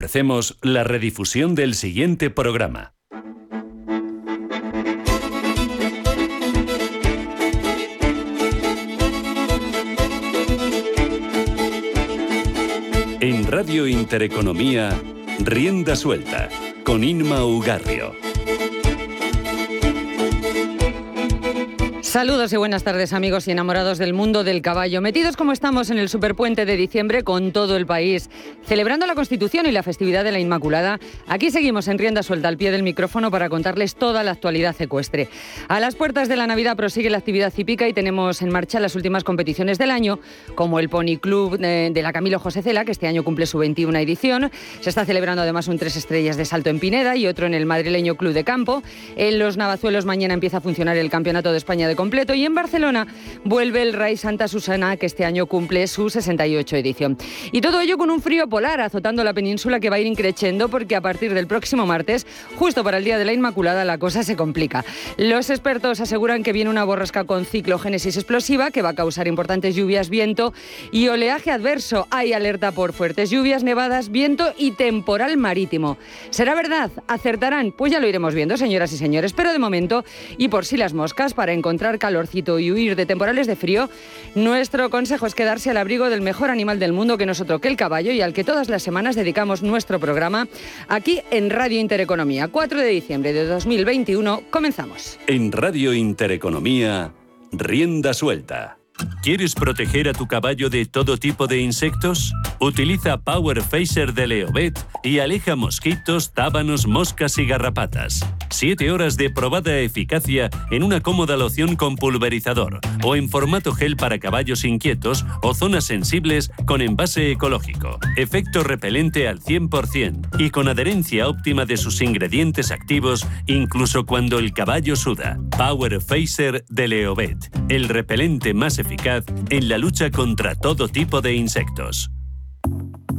Ofrecemos la redifusión del siguiente programa. En Radio Intereconomía, Rienda Suelta, con Inma Ugarrio. Saludos y buenas tardes amigos y enamorados del mundo del caballo. Metidos como estamos en el superpuente de diciembre con todo el país, celebrando la Constitución y la festividad de la Inmaculada, aquí seguimos en rienda suelta al pie del micrófono para contarles toda la actualidad ecuestre. A las puertas de la Navidad prosigue la actividad hípica y tenemos en marcha las últimas competiciones del año, como el Pony Club de, la Camilo José Cela, que este año cumple su 21 edición. Se está celebrando además un tres estrellas de salto en Pineda y otro en el madrileño Club de Campo. En los Navazuelos mañana empieza a funcionar el Campeonato de España de completo y en Barcelona vuelve el Rey Santa Susana que este año cumple su 68 edición. Y todo ello con un frío polar azotando la península que va a ir increciendo porque a partir del próximo martes, justo para el Día de la Inmaculada, la cosa se complica. Los expertos aseguran que viene una borrasca con ciclogénesis explosiva que va a causar importantes lluvias, viento y oleaje adverso. Hay alerta por fuertes lluvias, nevadas, viento y temporal marítimo. ¿Será verdad? ¿Acertarán? Pues ya lo iremos viendo, señoras y señores. Pero de momento, y por si las moscas, para encontrar calorcito y huir de temporales de frío, nuestro consejo es quedarse al abrigo del mejor animal del mundo que no es otro que el caballo y al que todas las semanas dedicamos nuestro programa aquí en Radio Intereconomía. 4 de diciembre de 2021, comenzamos. En Radio Intereconomía, rienda suelta. ¿Quieres proteger a tu caballo de todo tipo de insectos? Utiliza Power Phaser de Leovet y aleja mosquitos, tábanos, moscas y garrapatas. Siete horas de probada eficacia en una cómoda loción con pulverizador o en formato gel para caballos inquietos o zonas sensibles con envase ecológico. Efecto repelente al 100% y con adherencia óptima de sus ingredientes activos incluso cuando el caballo suda. Power Phaser de Leovet, el repelente más eficaz en la lucha contra todo tipo de insectos.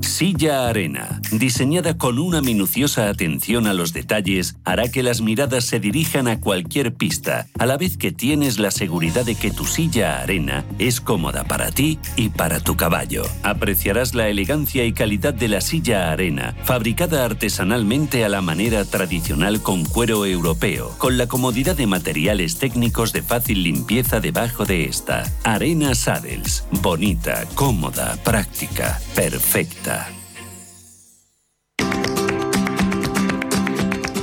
Silla Arena, diseñada con una minuciosa atención a los detalles, hará que las miradas se dirijan a cualquier pista, a la vez que tienes la seguridad de que tu silla Arena es cómoda para ti y para tu caballo. Apreciarás la elegancia y calidad de la silla Arena, fabricada artesanalmente a la manera tradicional con cuero europeo, con la comodidad de materiales técnicos de fácil limpieza debajo de esta. Arena Saddles, bonita, cómoda, práctica, perfecta.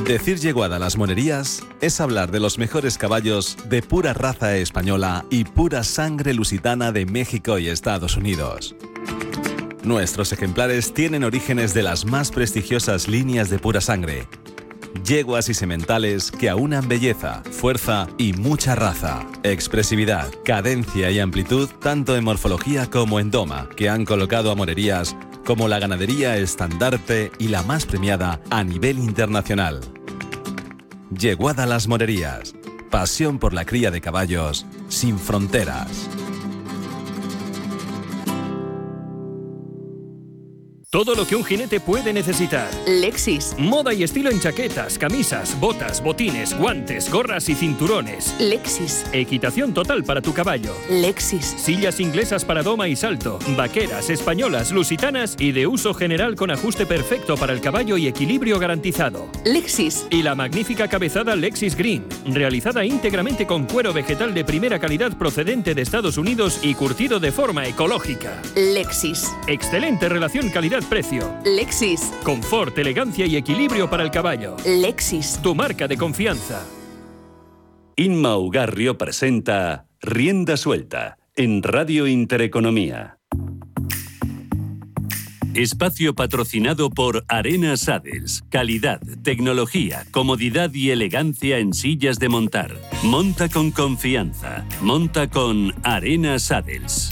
Decir yeguada a las monerías es hablar de los mejores caballos de pura raza española y pura sangre lusitana de México y Estados Unidos. Nuestros ejemplares tienen orígenes de las más prestigiosas líneas de pura sangre. Yeguas y sementales que aunan belleza, fuerza y mucha raza, expresividad, cadencia y amplitud tanto en morfología como en doma, que han colocado a monerías como la ganadería estandarte y la más premiada a nivel internacional. Yeguada Las Morerías. Pasión por la cría de caballos sin fronteras. Todo lo que un jinete puede necesitar. Lexis. Moda y estilo en chaquetas, camisas, botas, botines, guantes, gorras y cinturones. Lexis. Equitación total para tu caballo. Lexis. Sillas inglesas para doma y salto, vaqueras, españolas, lusitanas y de uso general con ajuste perfecto para el caballo y equilibrio garantizado. Lexis. Y la magnífica cabezada Lexis Green, realizada íntegramente con cuero vegetal de primera calidad procedente de Estados Unidos y curtido de forma ecológica. Lexis. Excelente relación calidad precio. Lexis. Confort, elegancia y equilibrio para el caballo. Lexis. Tu marca de confianza. Inma Ugarrio presenta Rienda Suelta en Radio Intereconomía. Espacio patrocinado por Arena Saddles. Calidad, tecnología, comodidad y elegancia en sillas de montar. Monta con confianza. Monta con Arena Saddles.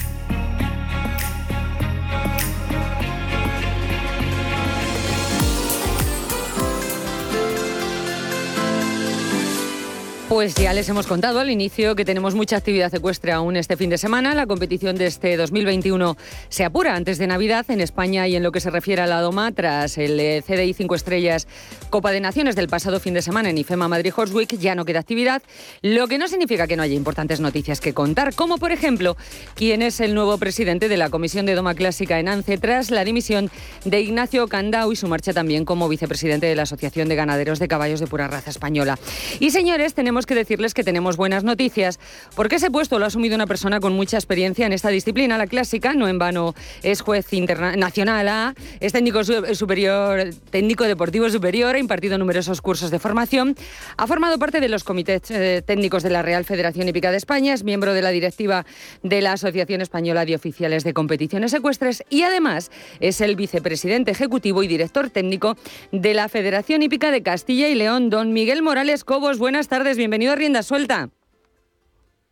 Pues ya les hemos contado al inicio que tenemos mucha actividad ecuestre aún este fin de semana. La competición de este 2021 se apura antes de Navidad en España y en lo que se refiere a la Doma, tras el eh, CDI 5 Estrellas Copa de Naciones del pasado fin de semana en IFEMA Madrid Horse Week, ya no queda actividad, lo que no significa que no haya importantes noticias que contar, como por ejemplo quién es el nuevo presidente de la Comisión de Doma Clásica en ANCE tras la dimisión de Ignacio Candau y su marcha también como vicepresidente de la Asociación de Ganaderos de Caballos de Pura Raza Española. Y señores, tenemos que decirles que tenemos buenas noticias, porque ese puesto lo ha asumido una persona con mucha experiencia en esta disciplina, la clásica, no en vano es juez internacional A, es técnico superior, técnico deportivo superior, ha impartido numerosos cursos de formación, ha formado parte de los comités eh, técnicos de la Real Federación Hípica de España, es miembro de la directiva de la Asociación Española de Oficiales de Competiciones Ecuestres y además es el vicepresidente ejecutivo y director técnico de la Federación Hípica de Castilla y León, don Miguel Morales Cobos. Buenas tardes, bienvenido a Rienda Suelta.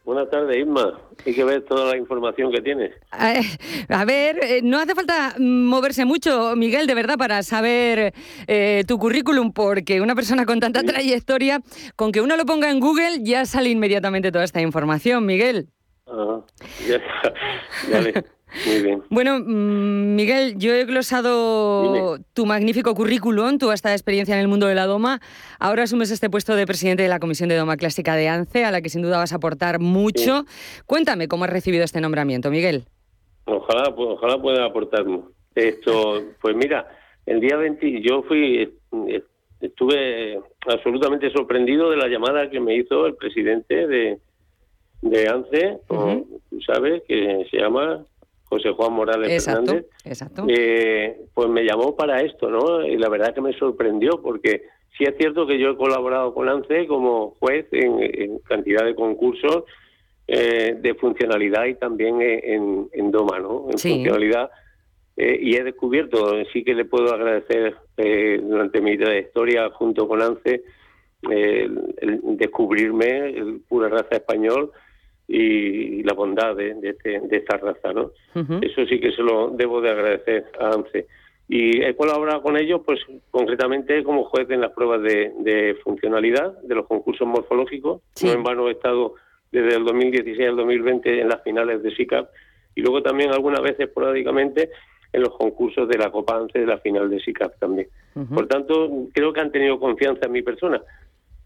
Buenas tardes, Isma. Hay que ver toda la información que tienes. A ver, eh, no hace falta moverse mucho, Miguel, de verdad, para saber eh, tu currículum, porque una persona con tanta trayectoria, con que uno lo ponga en Google, ya sale inmediatamente toda esta información, Miguel. Ajá, ya, ya muy bien. Bueno, mm, Miguel, yo he glosado tu magnífico currículum, tu vasta experiencia en el mundo de la doma. Ahora asumes este puesto de presidente de la Comisión de Doma Clásica de ANCE, a la que sin duda vas a aportar mucho. Cuéntame cómo has recibido este nombramiento, Miguel. Ojalá, ojalá pueda aportar esto. Pues mira, el día 20 yo fui, estuve absolutamente sorprendido de la llamada que me hizo el presidente de, de ANCE, tú sabes, que se llama José Juan Morales Fernández, eh, pues me llamó para esto, ¿no? Y la verdad que me sorprendió porque sí es cierto que yo he colaborado con ANCE como juez en, cantidad de concursos eh, de funcionalidad y también en, en DOMA, ¿no? En funcionalidad. Eh, y he descubierto, sí que le puedo agradecer durante mi trayectoria junto con ANCE el, descubrirme el pura raza español y, la bondad de, este, de, esta raza, ¿no? Eso sí que se lo debo de agradecer a ANCE. Y he colaborado con ellos, pues concretamente como juez en las pruebas de, funcionalidad de los concursos morfológicos. No en vano he estado desde el 2016 al 2020 en las finales de SICAP y luego también algunas veces esporádicamente en los concursos de la Copa ANCE de la final de SICAP también. Por tanto, creo que han tenido confianza en mi persona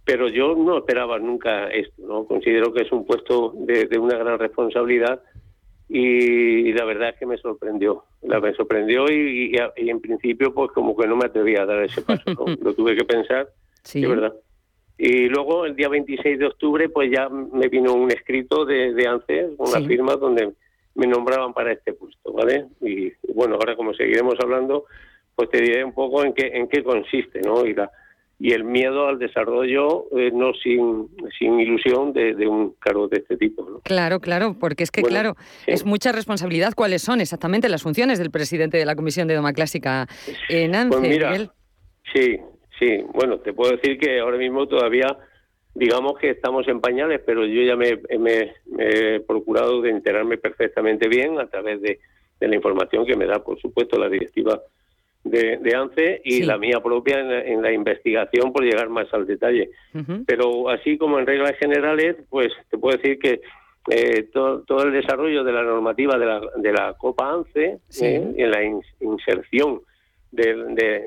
pero yo no esperaba nunca esto, ¿no? Considero que es un puesto de, una gran responsabilidad y, la verdad es que me sorprendió, la me sorprendió y, en principio pues como que no me atrevía a dar ese paso, Lo tuve que pensar, sí. es verdad. Y luego el día 26 de octubre pues ya me vino un escrito de, de ANCES, una firma donde me nombraban para este puesto, ¿vale? Y bueno, ahora como seguiremos hablando, pues te diré un poco en qué en qué consiste, ¿no? Y la y el miedo al desarrollo eh, no sin, sin ilusión de, un cargo de este tipo. Claro, claro, porque es que, claro, es mucha responsabilidad. ¿Cuáles son exactamente las funciones del presidente de la Comisión de Doma Clásica en ANCE? Pues mira, sí, sí. Bueno, te puedo decir que ahora mismo todavía, digamos que estamos en pañales, pero yo ya me, he procurado de enterarme perfectamente bien a través de, de la información que me da, por supuesto, la directiva de, ANCE y la mía propia en la, investigación por llegar más al detalle. Pero así como en reglas generales, pues te puedo decir que eh, todo, el desarrollo de la normativa de la, de la Copa ANCE eh, en la inserción de,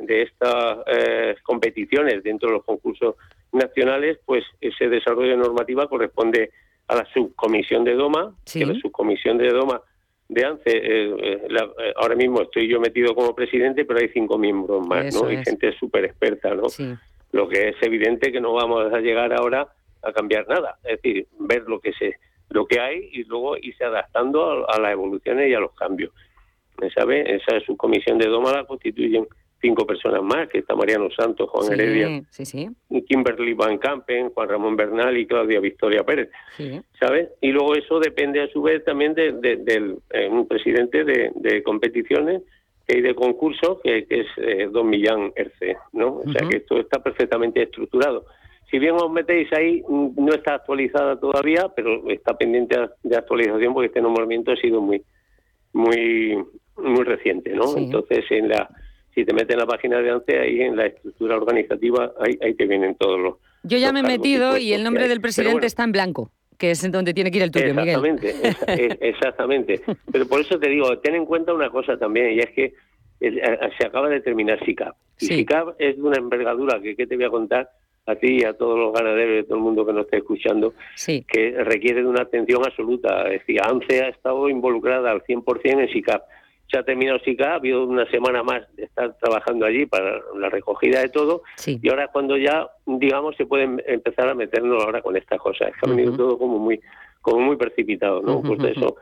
de, estas eh, competiciones dentro de los concursos nacionales, pues ese desarrollo de normativa corresponde a la subcomisión de DOMA, que la subcomisión de DOMA de ANCE. Eh, eh, eh, ahora mismo estoy yo metido como presidente, pero hay cinco miembros más, ¿no? Y gente súper experta, ¿no? Lo que es evidente que no vamos a llegar ahora a cambiar nada. Es decir, ver lo que se lo que hay y luego irse adaptando a, las evoluciones y a los cambios. ¿Sabe? Esa subcomisión de Doma la constituyen cinco personas más, que está Mariano Santos, Juan Heredia, Kimberly Van Campen, Juan Ramón Bernal y Claudia Victoria Pérez, ¿sabes? Y luego eso depende a su vez también de, del eh, un presidente de, competiciones y de concursos, que, es eh, Don Millán Erce, ¿no? O sea que esto está perfectamente estructurado. Si bien os metéis ahí, mm, no está actualizada todavía, pero está pendiente de actualización porque este nombramiento ha sido muy, muy, muy reciente, ¿no? Entonces, en la si te metes en la página de ANCE, ahí en la estructura organizativa, ahí, ahí te vienen todos los. Yo ya los me he metido y el que nombre del presidente bueno, está en blanco, que es en donde tiene que ir el tuyo, Miguel. Exactamente, es- exactamente. Pero por eso te digo, ten en cuenta una cosa también, y es que a- se acaba de terminar SICAP. Y Sí. SICAP es de una envergadura que, ¿qué te voy a contar a ti y a todos los ganaderos y a todo el mundo que nos esté escuchando, Sí, que requiere de una atención absoluta. Es decir, ANCE ha estado involucrada al 100% en SICAP. Se ha terminado SICAP, ha habido una semana más de estar trabajando allí para la recogida de todo, sí. y ahora es cuando ya, digamos, se pueden empezar a meternos ahora con estas cosas. Es que ha venido todo como muy como muy precipitado, ¿no? Ujú, Pues ujú. eso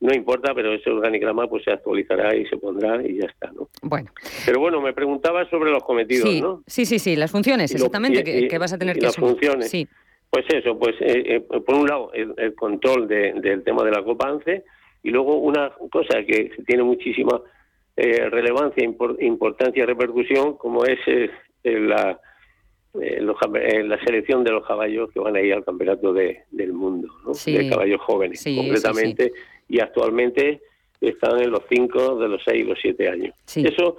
no importa, pero ese organigrama pues se actualizará y se pondrá y ya está, ¿no? Bueno, Pero bueno, me preguntaba sobre los cometidos, sí, ¿no? sí, sí, sí, las funciones, lo- exactamente, y- que, y- que vas a tener y que las asumir. funciones. Sí, Pues eso, pues eh, eh, por un lado el, el control de- del tema de la Copa ANCE y luego una cosa que tiene muchísima eh, relevancia, impor- importancia y repercusión, como es eh, la, eh, los la selección de los caballos que van a ir al campeonato de- del mundo, ¿no? Sí. de caballos jóvenes, Sí, concretamente, y actualmente están en los 5, de los 6 y los 7 años. Eso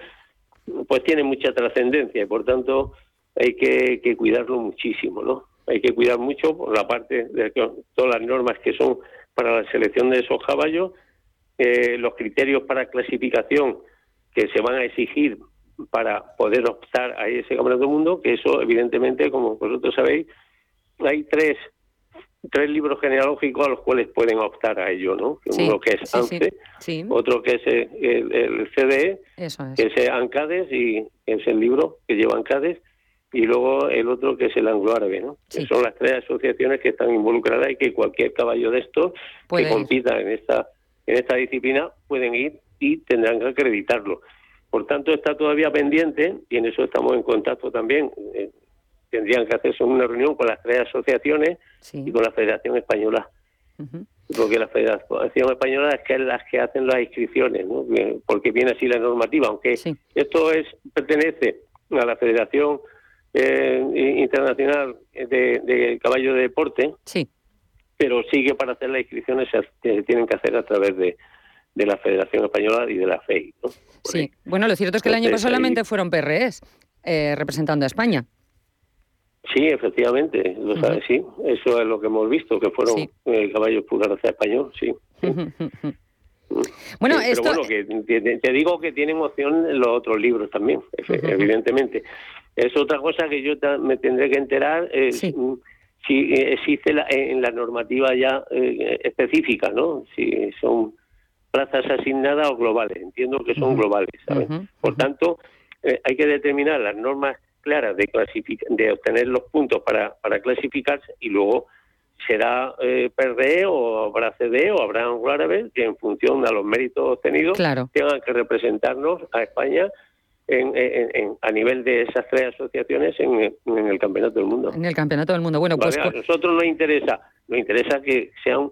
pues tiene mucha trascendencia y por tanto hay que, que cuidarlo muchísimo, ¿no? Hay que cuidar mucho por la parte de que- todas las normas que son para la selección de esos caballos, eh, los criterios para clasificación que se van a exigir para poder optar a ese campeonato del mundo, que eso evidentemente, como vosotros sabéis, hay tres tres libros genealógicos a los cuales pueden optar a ello, ¿no? sí, Uno que es sí, ANCE, sí, otro que es el, CDE, es. que es ANCADES y es el libro que lleva ANCADES y luego el otro que es el anglo-árabe, ¿no? Sí. Que son las tres asociaciones que están involucradas y que cualquier caballo de estos Puede que ir. compita en esta en esta disciplina pueden ir y tendrán que acreditarlo. Por tanto, está todavía pendiente y en eso estamos en contacto también. eh, tendrían que hacerse una reunión con las tres asociaciones Sí. y con la Federación Española porque la Federación Española es que es las que hacen las inscripciones, ¿no? Porque viene así la normativa, aunque Sí. esto es pertenece a la Federación eh, Internacional de, de Caballo de Deporte, Sí, pero sigue para hacer las inscripciones se, se tienen que hacer a través de, de la Federación Española y de la FEI. sí. ahí. Bueno, lo cierto es que el año pasado solamente ahí- fueron PREs eh, representando a España. Sí, efectivamente, lo sabes, sí, eso es lo que hemos visto, que fueron Sí. eh, caballos español, sí. bueno, Sí, pero bueno, que te, te digo que tienen opción los otros libros también, evidentemente. Es otra cosa que yo me tendré que enterar eh, Sí. mm, si existe la- en la normativa ya eh, específica, ¿no? Si son plazas asignadas o globales. Entiendo que son globales, Por tanto, eh, hay que determinar las normas claras de de obtener los puntos para, para clasificarse y luego será eh, PRD o habrá CD o habrá anglo árabe que en función a los méritos obtenidos Claro. tengan que representarnos a España en, en- en- a nivel de esas tres asociaciones en, el campeonato del mundo. En el Campeonato del Mundo. Bueno, pues Vale, A nosotros nos interesa, nos interesa que sean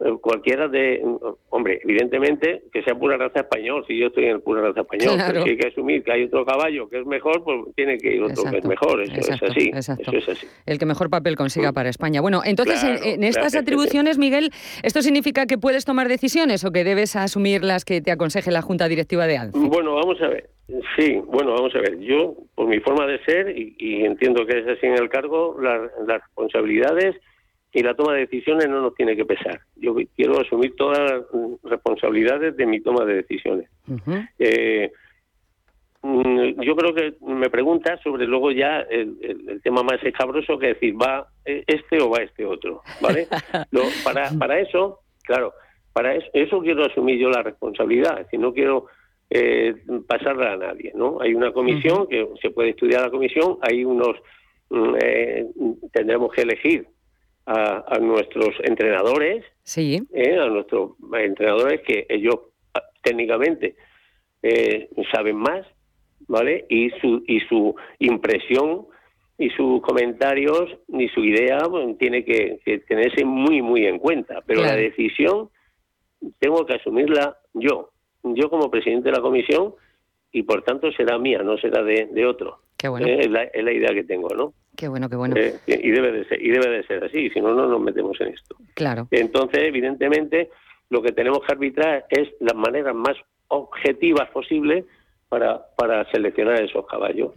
eh, cualquiera de, hombre, evidentemente que sea pura raza español, si yo estoy en el pura raza español, Claro. pero si hay que asumir que hay otro caballo que es mejor, pues tiene que ir otro que es mejor, eso exacto, es así, exacto. eso es así. el que mejor papel consiga para España. Bueno, entonces en- Mm. Claro, en, estas claro. atribuciones, Miguel, ¿esto significa que puedes tomar decisiones o que debes asumir las que te aconseje la Junta Directiva de ANCE? Bueno, vamos a ver. Sí, bueno, vamos a ver. Yo, por mi forma de ser, y, y entiendo que es así en el cargo, las, las responsabilidades y la toma de decisiones no nos tiene que pesar. Yo quiero asumir todas las responsabilidades de mi toma de decisiones. Eh, mm, yo creo que me pregunta sobre luego ya el, el- el tema más escabroso que decir, ¿va este o va este otro? ¿Vale? Lo- para, para eso, claro, para eso, eso quiero asumir yo la responsabilidad, es decir, no quiero eh, pasarla a nadie, ¿no? Hay una comisión que se puede estudiar la comisión, hay unos, mm, eh, tendremos que elegir a, a nuestros entrenadores, Sí, ¿eh? a nuestros entrenadores que ellos ah, técnicamente saben más, ¿vale? Y su y su impresión y sus comentarios y su idea bueno, tiene que, que tenerse muy muy en cuenta, pero Claro. la decisión tengo que asumirla yo, yo como presidente de la comisión y por tanto será mía, no será de, de otro. qué bueno, Eh, es, la, es la idea que tengo, ¿no? qué bueno, qué bueno. Eh, y debe de ser y debe de ser así, si no no nos metemos en esto. Claro, Entonces, evidentemente, lo que tenemos que arbitrar es las maneras más objetivas posibles para, para seleccionar esos caballos.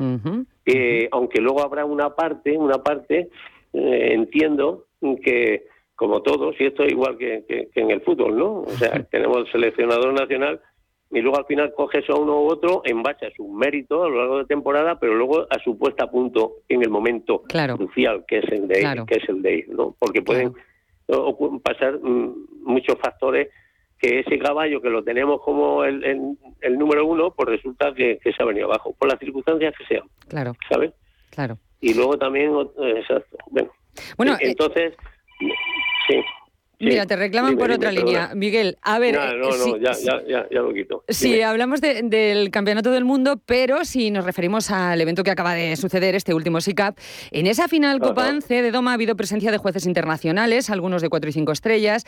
Eh, aunque luego habrá una parte, una parte, entiendo que como todos, y esto es igual que, que- que en el fútbol, ¿no? O sea, tenemos el seleccionador nacional y luego al final coges a uno u otro en base a sus méritos a lo largo de temporada, pero luego a su puesta a punto en el momento Claro. crucial que es el de Claro. que es el de ir, ¿no? Porque pueden ocu- pasar mm, muchos factores que ese caballo que lo tenemos como el, el- el número uno, pues resulta que, que se ha venido abajo, por las circunstancias que sean, Claro, ¿sabes? claro. Y luego también, eh, exacto, bueno. Bueno, Eh, eh, entonces, sí. Mira, te reclaman Dime, por dime, otra perdona. línea. Miguel, a ver. No, no, no, sí, ya, ya, ya, ya lo quito. Dime. hablamos de- del Campeonato del Mundo, pero si nos referimos al evento que acaba de suceder, este último SICAP, en esa final Ajá. Copance de Doma ha habido presencia de jueces internacionales, algunos de cuatro y cinco estrellas.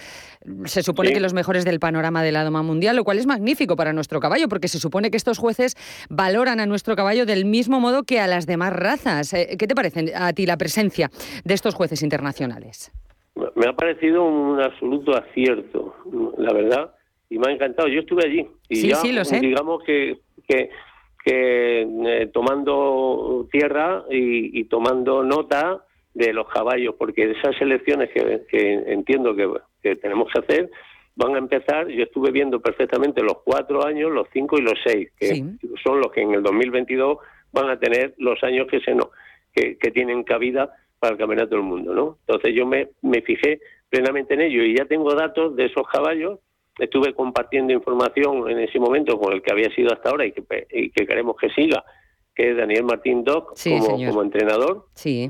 Se supone Sí. que los mejores del panorama de la Doma Mundial, lo cual es magnífico para nuestro caballo, porque se supone que estos jueces valoran a nuestro caballo del mismo modo que a las demás razas. Eh, ¿Qué te parece a ti la presencia de estos jueces internacionales? Me ha parecido un absoluto acierto, la verdad, y me ha encantado. Yo estuve allí y Sí, ya, sí, lo sé. digamos que, que, que, eh, tomando tierra y, y tomando nota de los caballos, porque esas elecciones que, que entiendo que, que tenemos que hacer van a empezar, yo estuve viendo perfectamente los cuatro años, los cinco y los seis, que Sí. son los que en el 2022 van a tener los años que se no, que, que tienen cabida para el Campeonato del Mundo, ¿no? Entonces yo me, me fijé plenamente en ello y ya tengo datos de esos caballos. Estuve compartiendo información en ese momento con el que había sido hasta ahora y que, pe- y que queremos que siga, que es Daniel Martín Doc Sí, como, entrenador, Sí.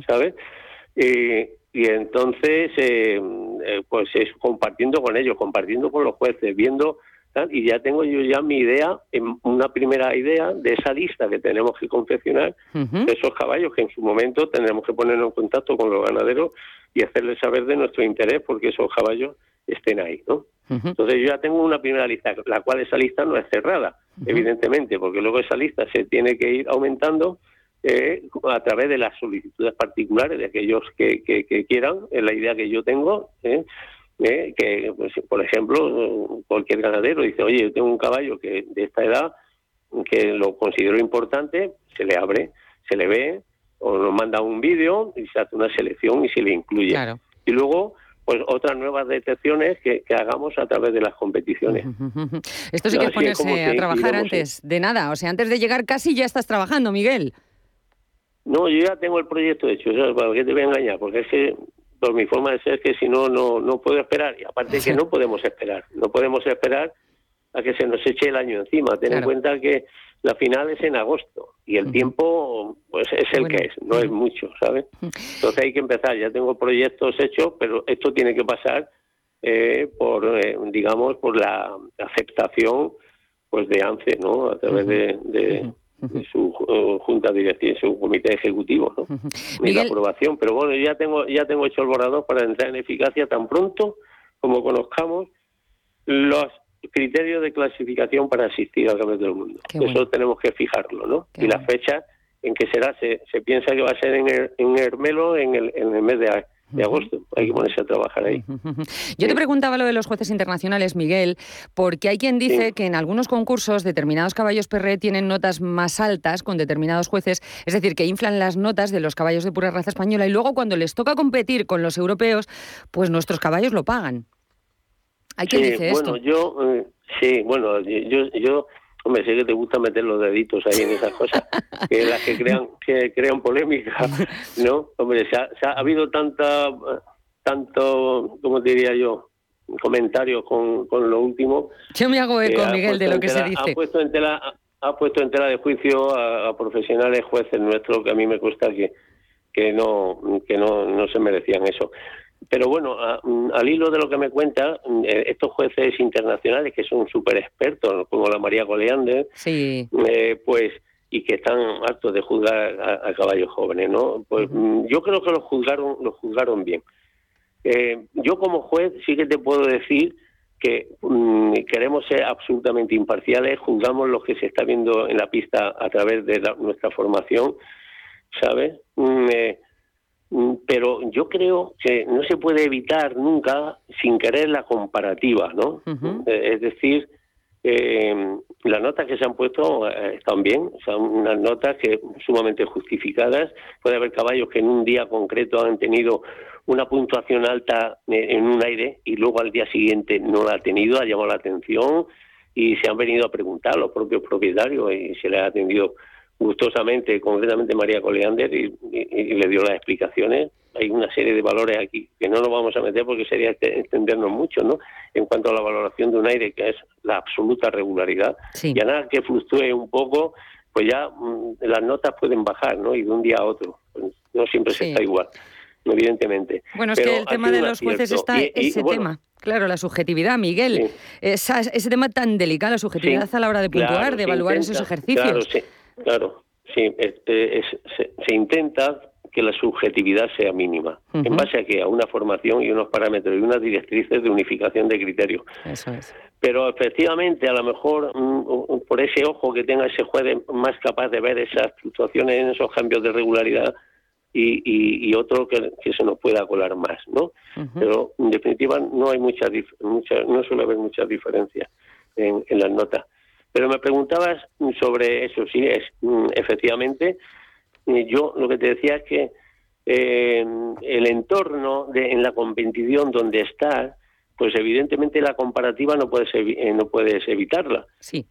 y entonces, eh, eh, pues es compartiendo con ellos, compartiendo con los jueces, viendo, tal, y ya tengo yo ya mi idea, en una primera idea de esa lista que tenemos que confeccionar de esos caballos que en su momento tendremos que ponernos en contacto con los ganaderos y hacerles saber de nuestro interés porque esos caballos estén ahí, ¿no? Entonces yo ya tengo una primera lista, la cual esa lista no es cerrada, evidentemente, porque luego esa lista se tiene que ir aumentando eh, a través de las solicitudes particulares de aquellos que, que, que quieran, es la idea que yo tengo, ¿eh? Eh, que pues, por ejemplo cualquier ganadero dice, oye, yo tengo un caballo que de esta edad que lo considero importante, se le abre, se le ve, o nos manda un vídeo y se hace una selección y se le incluye. Claro. Y luego, pues otras nuevas detecciones que, que hagamos a través de las competiciones. Esto sí que es ponerse que a trabajar antes de nada. O sea, antes de llegar casi ya estás trabajando, Miguel. No, yo ya tengo el proyecto hecho, ¿sabes? ¿Para qué te voy a engañar? Porque es que, por mi forma de ser, que si no, no, no puedo esperar. Y aparte que no podemos esperar. No podemos esperar a que se nos eche el año encima. Ten Claro. en cuenta que la final es en agosto y el tiempo pues es el Bueno. que es, no es mucho, ¿sabes? Entonces hay que empezar. Ya tengo proyectos hechos, pero esto tiene que pasar eh, por, eh, digamos, por la aceptación pues de ANCE, ¿no? A través de, de- de su eh, junta directiva, su comité ejecutivo, ¿no? Y la aprobación. Pero bueno, ya tengo ya tengo hecho el borrador para entrar en eficacia tan pronto como conozcamos los criterios de clasificación para asistir al Campeonato del Mundo. Qué Eso bueno. tenemos que fijarlo, ¿no? Qué y la bueno. fecha en que será, se, se piensa que va a ser en, el, en Hermelo en el, en el mes de, de agosto. Hay que ponerse a trabajar ahí. Yo te preguntaba lo de los jueces internacionales, Miguel, porque hay quien dice Sí. que en algunos concursos determinados caballos perré tienen notas más altas con determinados jueces, es decir, que inflan las notas de los caballos de pura raza española y luego cuando les toca competir con los europeos, pues nuestros caballos lo pagan. Hay quien Sí, dice bueno, esto. yo, eh, sí, bueno, yo, yo, hombre, sé que te gusta meter los deditos ahí en esas cosas, que las que crean, que crean polémica, ¿no? Hombre, se ha, se ha habido tanta, tanto, ¿cómo diría yo? comentarios con, con lo último. Yo me hago eco, Miguel, de lo que se dice. Ha puesto en tela, ha puesto en tela de juicio a, a profesionales jueces nuestros que a mí me cuesta que, que no que no, no se merecían eso. Pero bueno, a- mm, al hilo de lo que me cuenta, mm, eh, estos jueces internacionales que son súper expertos, como la María Goleander, Sí. eh, pues y que están hartos de juzgar a, a caballos jóvenes, ¿no? Pues mm, yo creo que los juzgaron, los juzgaron bien. Eh, yo como juez sí que te puedo decir que queremos ser absolutamente imparciales, juzgamos lo que se está viendo en la pista a través de la- nuestra formación, ¿sabes? Mm, eh, pero yo creo que no se puede evitar nunca, sin querer, la comparativa, ¿no? Eh, es decir, eh, las notas que se han puesto eh, están bien, son unas notas que sumamente justificadas. Puede haber caballos que en un día concreto han tenido una puntuación alta en un aire y luego al día siguiente no la ha tenido, ha llamado la atención y se han venido a preguntar los propios propietarios y se les ha atendido gustosamente, concretamente María Coleander, y, le dio las explicaciones. Hay una serie de valores aquí que no nos vamos a meter porque sería este, extendernos mucho, ¿no? En cuanto a la valoración de un aire, que es la absoluta regularidad. Y a nada que fluctúe un poco, pues ya mm, las notas pueden bajar, ¿no? Y de un día a otro. Pues no siempre se está igual, evidentemente. Bueno, es que el tema de los jueces está ese tema. Claro, la subjetividad, Miguel. ese tema tan delicado, la subjetividad a la hora de puntuar, de evaluar esos ejercicios. Claro, sí. Claro, sí, este, se, intenta que la subjetividad sea mínima. ¿En base a que A una formación y unos parámetros y unas directrices de unificación de criterios. Eso es. Pero efectivamente, a lo mejor mm, por ese ojo que tenga ese juez más capaz de ver esas fluctuaciones en esos cambios de regularidad y, y, otro que, se nos pueda colar más, ¿no? Pero en definitiva no hay mucha, mucha no suele haber muchas diferencias en, en las notas. Pero me preguntabas sobre eso, sí, es mm, efectivamente. Yo lo que te decía es que eh, el entorno de, en la competición donde estás pues evidentemente la comparativa no puedes eh, no puedes evitarla. Si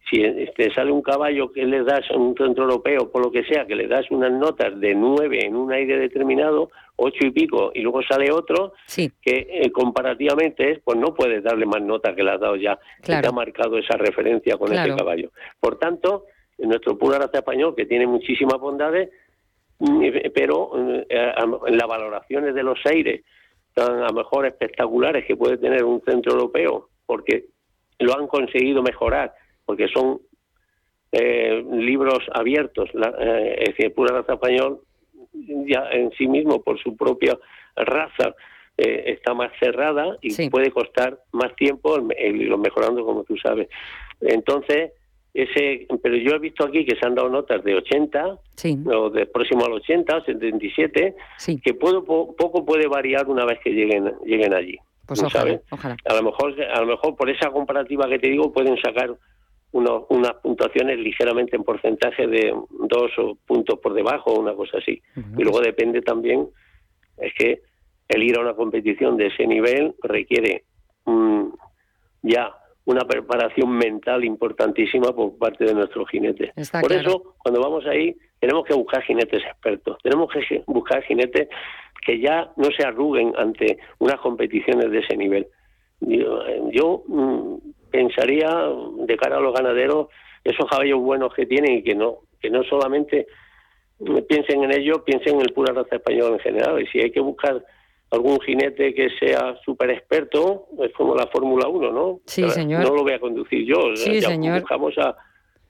te sale un caballo que le das a un centro europeo, por lo que sea, que le das unas notas de nueve en un aire determinado, ocho y pico, y luego sale otro, que eh, comparativamente pues no puedes darle más nota que le has dado ya, que te ha marcado esa referencia con ese caballo. Por tanto, en nuestro pura raza español, que tiene muchísimas bondades, mm, pero eh, en las valoraciones de los aires, tan a lo mejor espectaculares que puede tener un centro europeo, porque lo han conseguido mejorar, porque son eh, libros abiertos, la, eh, es decir, pura raza español ya en sí mismo, por su propia raza, eh, está más cerrada y puede costar más tiempo el, irlo mejorando, como tú sabes. Entonces, ese pero yo he visto aquí que se han dado notas de 80 o de próximo al 80 77 que puedo, poco puede variar una vez que lleguen lleguen allí pues ojalá, a lo mejor a lo mejor por esa comparativa que te digo pueden sacar unos, unas puntuaciones ligeramente en porcentaje de dos o puntos por debajo o una cosa así. Y luego depende también es que el ir a una competición de ese nivel requiere ya una preparación mental importantísima por parte de nuestros jinetes. por eso, cuando vamos ahí, tenemos que buscar jinetes expertos, tenemos que buscar jinetes que ya no se arruguen ante unas competiciones de ese nivel. Yo, mm, pensaría, de cara a los ganaderos, esos caballos buenos que tienen y que no, que no solamente piensen en ellos, piensen en el pura raza española en general. Y si hay que buscar algún jinete que sea súper experto, es como la Fórmula 1, ¿no? Sí, señor. No lo voy a conducir yo, sí, ya señor. a...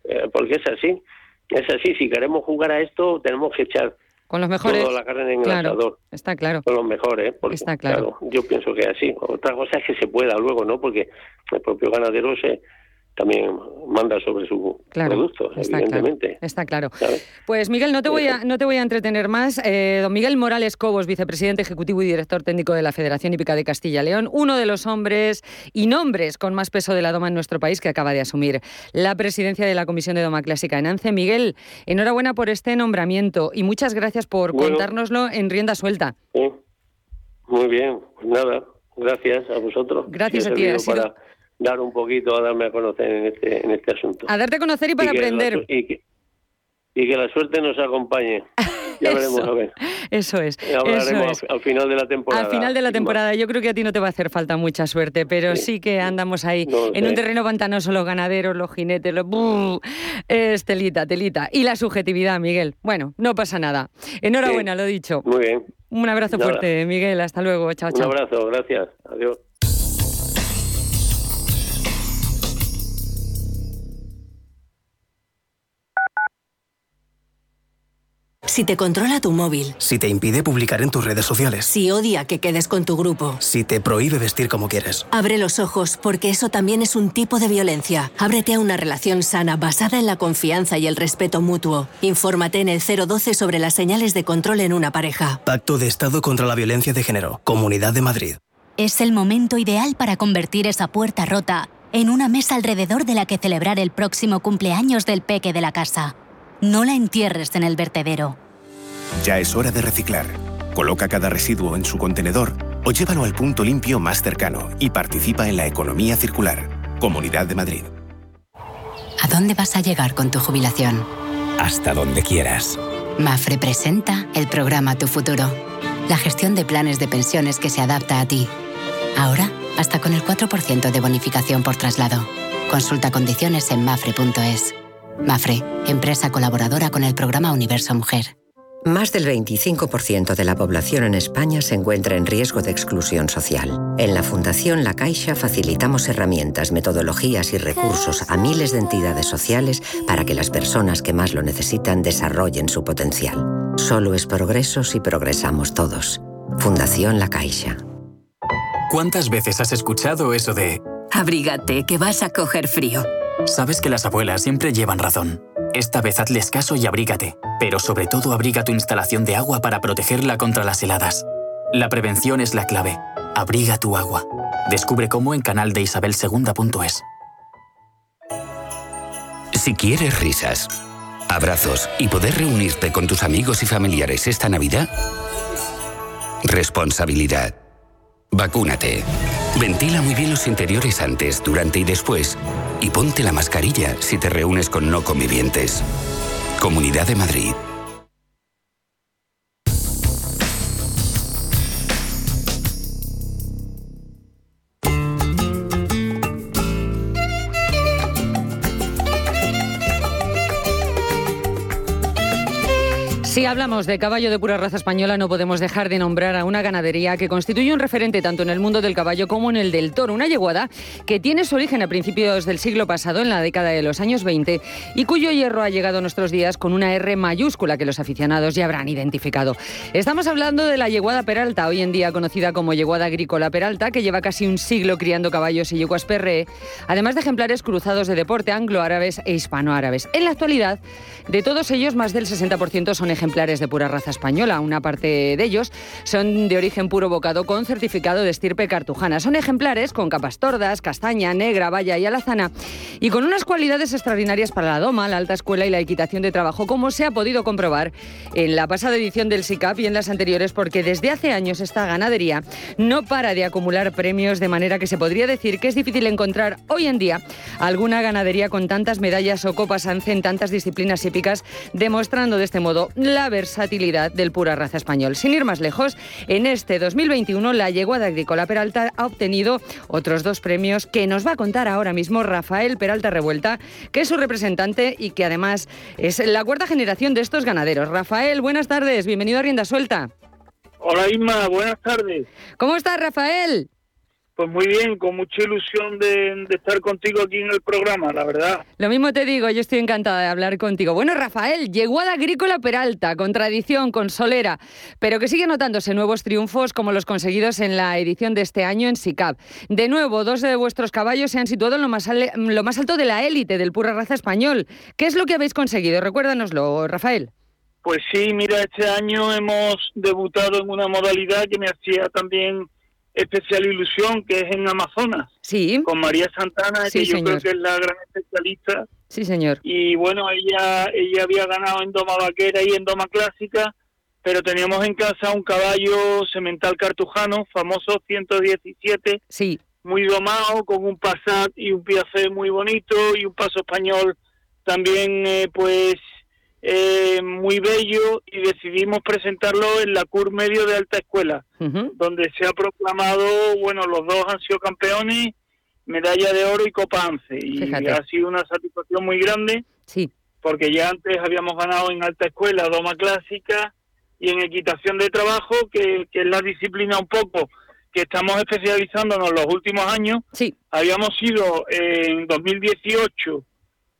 Eh, porque es así, es así, si queremos jugar a esto tenemos que echar con los mejores. Toda la carne en el claro, Está claro. Con los mejores, porque, está claro. Yo pienso que es así. Otra cosa es que se pueda luego, ¿no? Porque el propio ganadero se, también manda sobre su producto, evidentemente. está claro. Pues Miguel, no te voy a, no te voy a entretener más. Eh, don Miguel Morales Cobos, vicepresidente ejecutivo y director técnico de la Federación Hípica de Castilla y León, uno de los hombres y nombres con más peso de la doma en nuestro país que acaba de asumir la presidencia de la Comisión de Doma Clásica en ANCE. Miguel, enhorabuena por este nombramiento y muchas gracias por contárnoslo en rienda suelta. Muy bien, pues nada, gracias a vosotros. Gracias a ti dar un poquito a darme a conocer en este, en este asunto. A darte a conocer y para aprender. y, que, y, que, la suerte nos acompañe. Ya veremos a ver. Eso es. hablaremos Al, final de la temporada. Al final de la temporada. Yo creo que a ti no te va a hacer falta mucha suerte, pero sí, que andamos ahí en un terreno pantanoso, los ganaderos, los jinetes, los... Es telita, telita. Y la subjetividad, Miguel. Bueno, no pasa nada. Enhorabuena, lo dicho. Muy bien. Un abrazo fuerte, Miguel. Hasta luego. Chao, chao. Un abrazo, gracias. Adiós. Si te controla tu móvil. Si te impide publicar en tus redes sociales. Si odia que quedes con tu grupo. Si te prohíbe vestir como quieres. Abre los ojos, porque eso también es un tipo de violencia. Ábrete a una relación sana basada en la confianza y el respeto mutuo. Infórmate en el 012 sobre las señales de control en una pareja. Pacto de Estado contra la Violencia de Género. Comunidad de Madrid. Es el momento ideal para convertir esa puerta rota en una mesa alrededor de la que celebrar el próximo cumpleaños del peque de la casa. No la entierres en el vertedero. Ya es hora de reciclar. Coloca cada residuo en su contenedor o llévalo al punto limpio más cercano y participa en la economía circular. Comunidad de Madrid. ¿A dónde vas a llegar con tu jubilación? Hasta donde quieras. Mafre presenta el programa Tu Futuro. La gestión de planes de pensiones que se adapta a ti. Ahora, hasta con el 4% de bonificación por traslado. Consulta condiciones en mafre.es. Mafre, empresa colaboradora con el programa Universo Mujer. Más del 25% de la población en España se encuentra en riesgo de exclusión social. En la Fundación La Caixa facilitamos herramientas, metodologías y recursos a miles de entidades sociales para que las personas que más lo necesitan desarrollen su potencial. Solo es progreso si progresamos todos. Fundación La Caixa. ¿Cuántas veces has escuchado eso de... Abrígate, que vas a coger frío? Sabes que las abuelas siempre llevan razón. Esta vez hazles caso y abrígate, pero sobre todo abriga tu instalación de agua para protegerla contra las heladas. La prevención es la clave. Abriga tu agua. Descubre cómo en canal de Isabel Si quieres risas, abrazos y poder reunirte con tus amigos y familiares esta Navidad, responsabilidad. Vacúnate. Ventila muy bien los interiores antes, durante y después. Y ponte la mascarilla si te reúnes con no convivientes. Comunidad de Madrid. Si hablamos de caballo de pura raza española, no podemos dejar de nombrar a una ganadería que constituye un referente tanto en el mundo del caballo como en el del toro. Una yeguada que tiene su origen a principios del siglo pasado, en la década de los años 20, y cuyo hierro ha llegado a nuestros días con una R mayúscula que los aficionados ya habrán identificado. Estamos hablando de la yeguada Peralta, hoy en día conocida como yeguada agrícola Peralta, que lleva casi un siglo criando caballos y yeguas perre, además de ejemplares cruzados de deporte anglo-árabes e hispano-árabes. En la actualidad, de todos ellos, más del 60% son ejemplares ejemplares de pura raza española. Una parte de ellos son de origen puro bocado con certificado de estirpe cartujana. Son ejemplares con capas tordas, castaña, negra, valla y alazana y con unas cualidades extraordinarias para la doma, la alta escuela y la equitación de trabajo, como se ha podido comprobar en la pasada edición del SICAP y en las anteriores, porque desde hace años esta ganadería no para de acumular premios, de manera que se podría decir que es difícil encontrar hoy en día alguna ganadería con tantas medallas o copas en tantas disciplinas hípicas, demostrando de este modo la versatilidad del pura raza español. Sin ir más lejos, en este 2021 la yeguada agrícola Peralta ha obtenido otros dos premios que nos va a contar ahora mismo Rafael Peralta Revuelta, que es su representante y que además es la cuarta generación de estos ganaderos. Rafael, buenas tardes, bienvenido a Rienda Suelta. Hola Isma, buenas tardes. ¿Cómo estás, Rafael? Pues muy bien, con mucha ilusión de, estar contigo aquí en el programa, la verdad. Lo mismo te digo, yo estoy encantada de hablar contigo. Bueno, Rafael, llegó a la agrícola Peralta, con tradición, con solera, pero que sigue notándose nuevos triunfos como los conseguidos en la edición de este año en SICAP. De nuevo, dos de vuestros caballos se han situado en lo más, lo más alto de la élite del pura raza español. ¿Qué es lo que habéis conseguido? Recuérdanoslo, Rafael. Pues sí, mira, este año hemos debutado en una modalidad que me hacía también especial ilusión, que es en Amazonas. Sí. Con María Santana, que yo creo que es la gran especialista. Sí, señor. Y bueno, ella, ella había ganado en doma vaquera y en doma clásica, pero teníamos en casa un caballo semental cartujano, famoso 117. Sí. Muy domado, con un pasat y un piafé muy bonito y un paso español también, eh, pues, eh, muy bello y decidimos presentarlo en la CUR Medio de Alta Escuela, donde se ha proclamado, bueno, los dos han sido campeones, medalla de oro y copa ANCE, y ha sido una satisfacción muy grande, sí. porque ya antes habíamos ganado en Alta Escuela, Doma Clásica y en Equitación de Trabajo, que, que es la disciplina un poco que estamos especializándonos los últimos años. Sí. Habíamos sido en 2018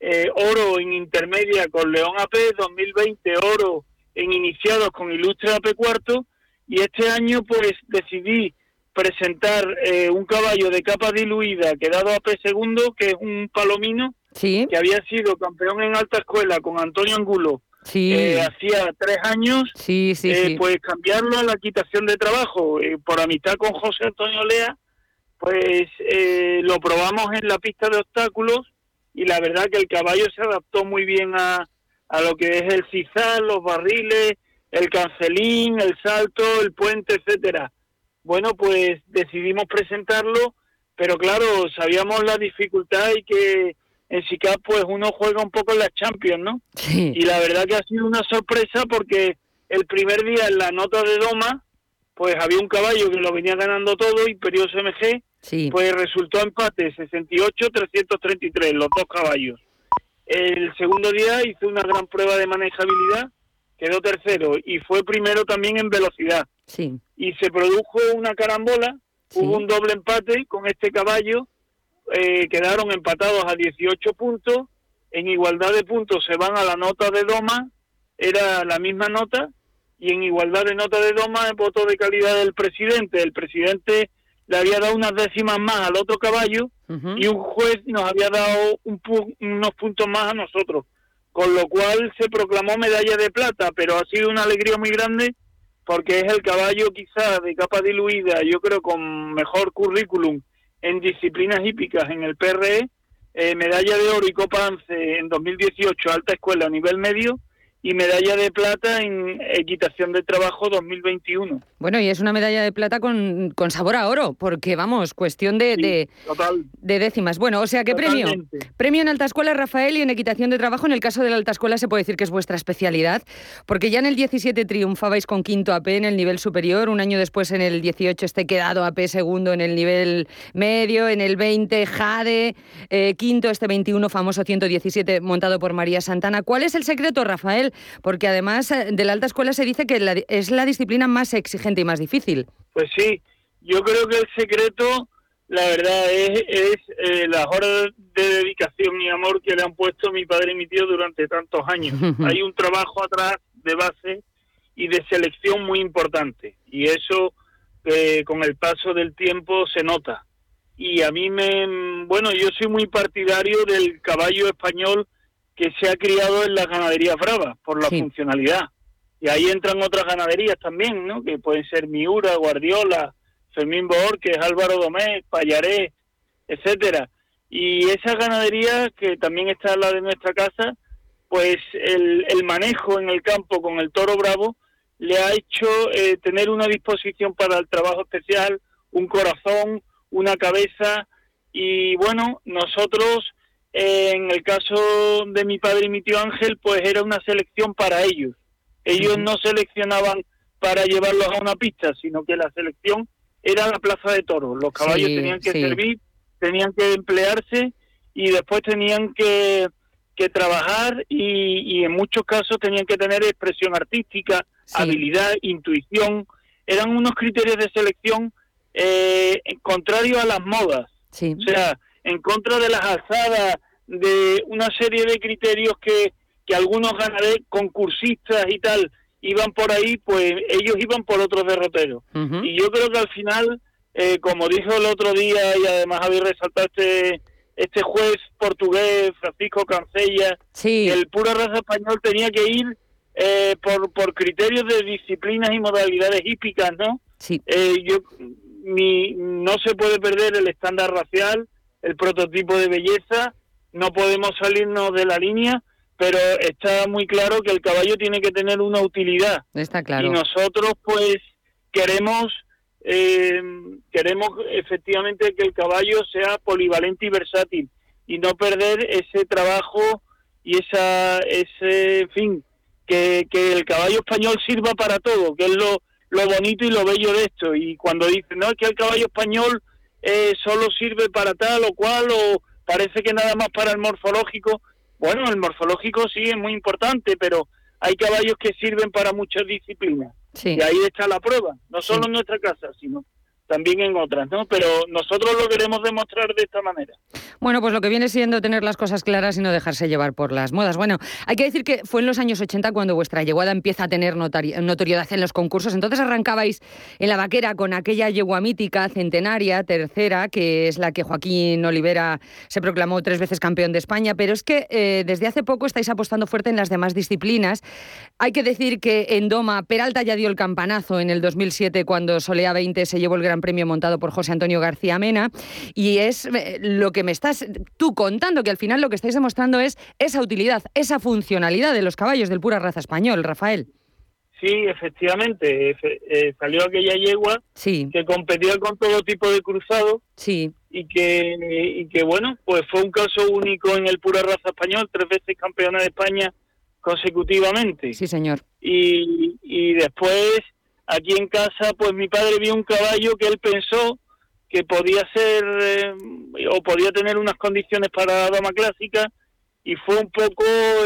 eh, oro en intermedia con León AP, 2020 oro en iniciados con Ilustre AP cuarto y este año pues decidí presentar eh, un caballo de capa diluida quedado AP segundo, que es un palomino, ¿Sí? que había sido campeón en alta escuela con Antonio Angulo sí. Eh, hacía tres años, sí, sí, pues cambiarlo a la quitación de trabajo por amistad con José Antonio Lea pues eh, lo probamos en la pista de obstáculos y la verdad que el caballo se adaptó muy bien a, a lo que es el cizal, los barriles, el cancelín, el salto, el puente, etcétera. Bueno, pues decidimos presentarlo, pero claro, sabíamos la dificultad y que en SICAP pues uno juega un poco en las Champions, ¿no? Y la verdad que ha sido una sorpresa porque el primer día en la nota de Doma, pues había un caballo que lo venía ganando todo, Imperioso MG, pues resultó empate 68-333, los dos caballos. El segundo día hizo una gran prueba de manejabilidad quedó tercero y fue primero también en velocidad. Sí. Y se produjo una carambola, hubo un doble empate con este caballo, eh, quedaron empatados a 18 puntos, en igualdad de puntos se van a la nota de Doma, era la misma nota, y en igualdad de nota de Doma el voto de calidad del presidente. El presidente le había dado unas décimas más al otro caballo y un juez nos había dado unos puntos más a nosotros con lo cual se proclamó medalla de plata, pero ha sido una alegría muy grande porque es el caballo quizá de capa diluida, yo creo con mejor currículum en disciplinas hípicas en el PRE, eh, medalla de oro y copa ANCE en 2018, alta escuela a nivel medio, y medalla de plata en equitación de trabajo 2021. Bueno, y es una medalla de plata con, con sabor a oro, porque vamos, cuestión de, de, de, décimas. Bueno, o sea, ¿qué premio? Premio en Alta Escuela, Rafael, y en equitación de trabajo. En el caso de la Alta Escuela se puede decir que es vuestra especialidad, porque ya en el 17 triunfabais con quinto AP en el nivel superior, un año después en el 18 este quedado AP segundo en el nivel medio, en el 20 Jade, eh, quinto este 21 famoso 117 montado por María Santana. ¿Cuál es el secreto, Rafael? Porque además eh, de la alta escuela se dice que es la disciplina más exigente y más difícil. Pues sí, yo creo que el secreto, la verdad, es, es eh, las horas de dedicación y amor que le han puesto mi padre y mi tío durante tantos años. Hay un trabajo atrás de base y de selección muy importante y eso eh, con el paso del tiempo se nota. Y a mí me, bueno, yo soy muy partidario del caballo español que se ha criado en las ganaderías bravas por la funcionalidad. Y ahí entran otras ganaderías también, ¿no? Que pueden ser Miura, Guardiola, Fermín Borges, Álvaro Domés, Payaré, etcétera. Y esa ganadería, que también está la de nuestra casa, pues el, el manejo en el campo con el toro bravo le ha hecho eh, tener una disposición para el trabajo especial, un corazón, una cabeza y bueno, nosotros en el caso de mi padre y mi tío Ángel, pues era una selección para ellos. Ellos no seleccionaban para llevarlos a una pista, sino que la selección era la plaza de toros. Los caballos tenían que servir, tenían que emplearse y después tenían que, que trabajar y, y, en muchos casos tenían que tener expresión artística, habilidad, intuición. Eran unos criterios de selección eh, contrarios a las modas. O sea, en contra de las alzadas, de una serie de criterios que, que algunos ganaderos, concursistas y tal, iban por ahí, pues ellos iban por otros derroteros. Y yo creo que al final, eh, como dijo el otro día, y además habéis resaltado este, este juez portugués, Francisco Cancella, el pura raza español tenía que ir eh, por, por criterios de disciplinas y modalidades hípicas, ¿no? Eh, yo, ni, no se puede perder el estándar racial, el prototipo de belleza, no podemos salirnos de la línea, pero está muy claro que el caballo tiene que tener una utilidad. Está claro. Y nosotros, pues, queremos, eh, queremos efectivamente que el caballo sea polivalente y versátil y no perder ese trabajo y esa, ese fin, que, que el caballo español sirva para todo, que es lo, lo bonito y lo bello de esto. Y cuando dicen, no, es que el caballo español eh, solo sirve para tal o cual, o parece que nada más para el morfológico. Bueno, el morfológico sí es muy importante, pero hay caballos que sirven para muchas disciplinas. Y ahí está la prueba, no solo en nuestra casa, sino también en otras, ¿no? Pero nosotros lo queremos demostrar de esta manera. Bueno, pues lo que viene siendo tener las cosas claras y no dejarse llevar por las modas. Bueno, hay que decir que fue en los años 80 cuando vuestra yeguada empieza a tener notoriedad en los concursos. Entonces arrancabais en la vaquera con aquella yegua mítica, centenaria, tercera, que es la que Joaquín Olivera se proclamó tres veces campeón de España. Pero es que eh, desde hace poco estáis apostando fuerte en las demás disciplinas. Hay que decir que en Doma, Peralta ya dio el campanazo en el 2007 cuando Solea 20 se llevó el Gran Premio montado por José Antonio García Mena. Y es eh, lo que me estás tú contando, que al final lo que estáis demostrando es esa utilidad, esa funcionalidad de los caballos del pura raza español, Rafael. Sí, efectivamente, eh, salió aquella yegua que competía con todo tipo de cruzados sí. y que y que bueno, pues fue un caso único en el pura raza español, tres veces campeona de España consecutivamente. Sí, señor. Y, y después aquí en casa, pues mi padre vio un caballo que él pensó que podía ser eh, o podía tener unas condiciones para la dama clásica y fue un poco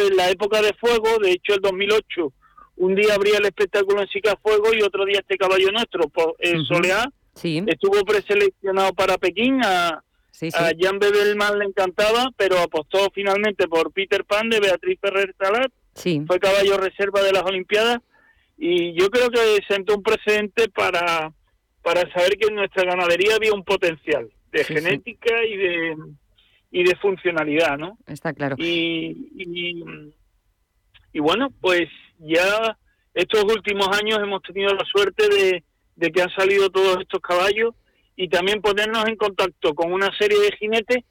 en la época de fuego, de hecho el 2008 un día abría el espectáculo en Fuego y otro día este caballo nuestro, por, el Soleá, estuvo preseleccionado para Pekín, a, Jan Bebelman le encantaba, pero apostó finalmente por Peter Pan de Beatriz Ferrer Salat, fue caballo reserva de las Olimpiadas, y yo creo que sentó un precedente para, para saber que en nuestra ganadería había un potencial de genética y de y de funcionalidad, ¿no? Está claro. Y, y, y bueno, pues ya estos últimos años hemos tenido la suerte de, que han salido todos estos caballos y también ponernos en contacto con una serie de jinetes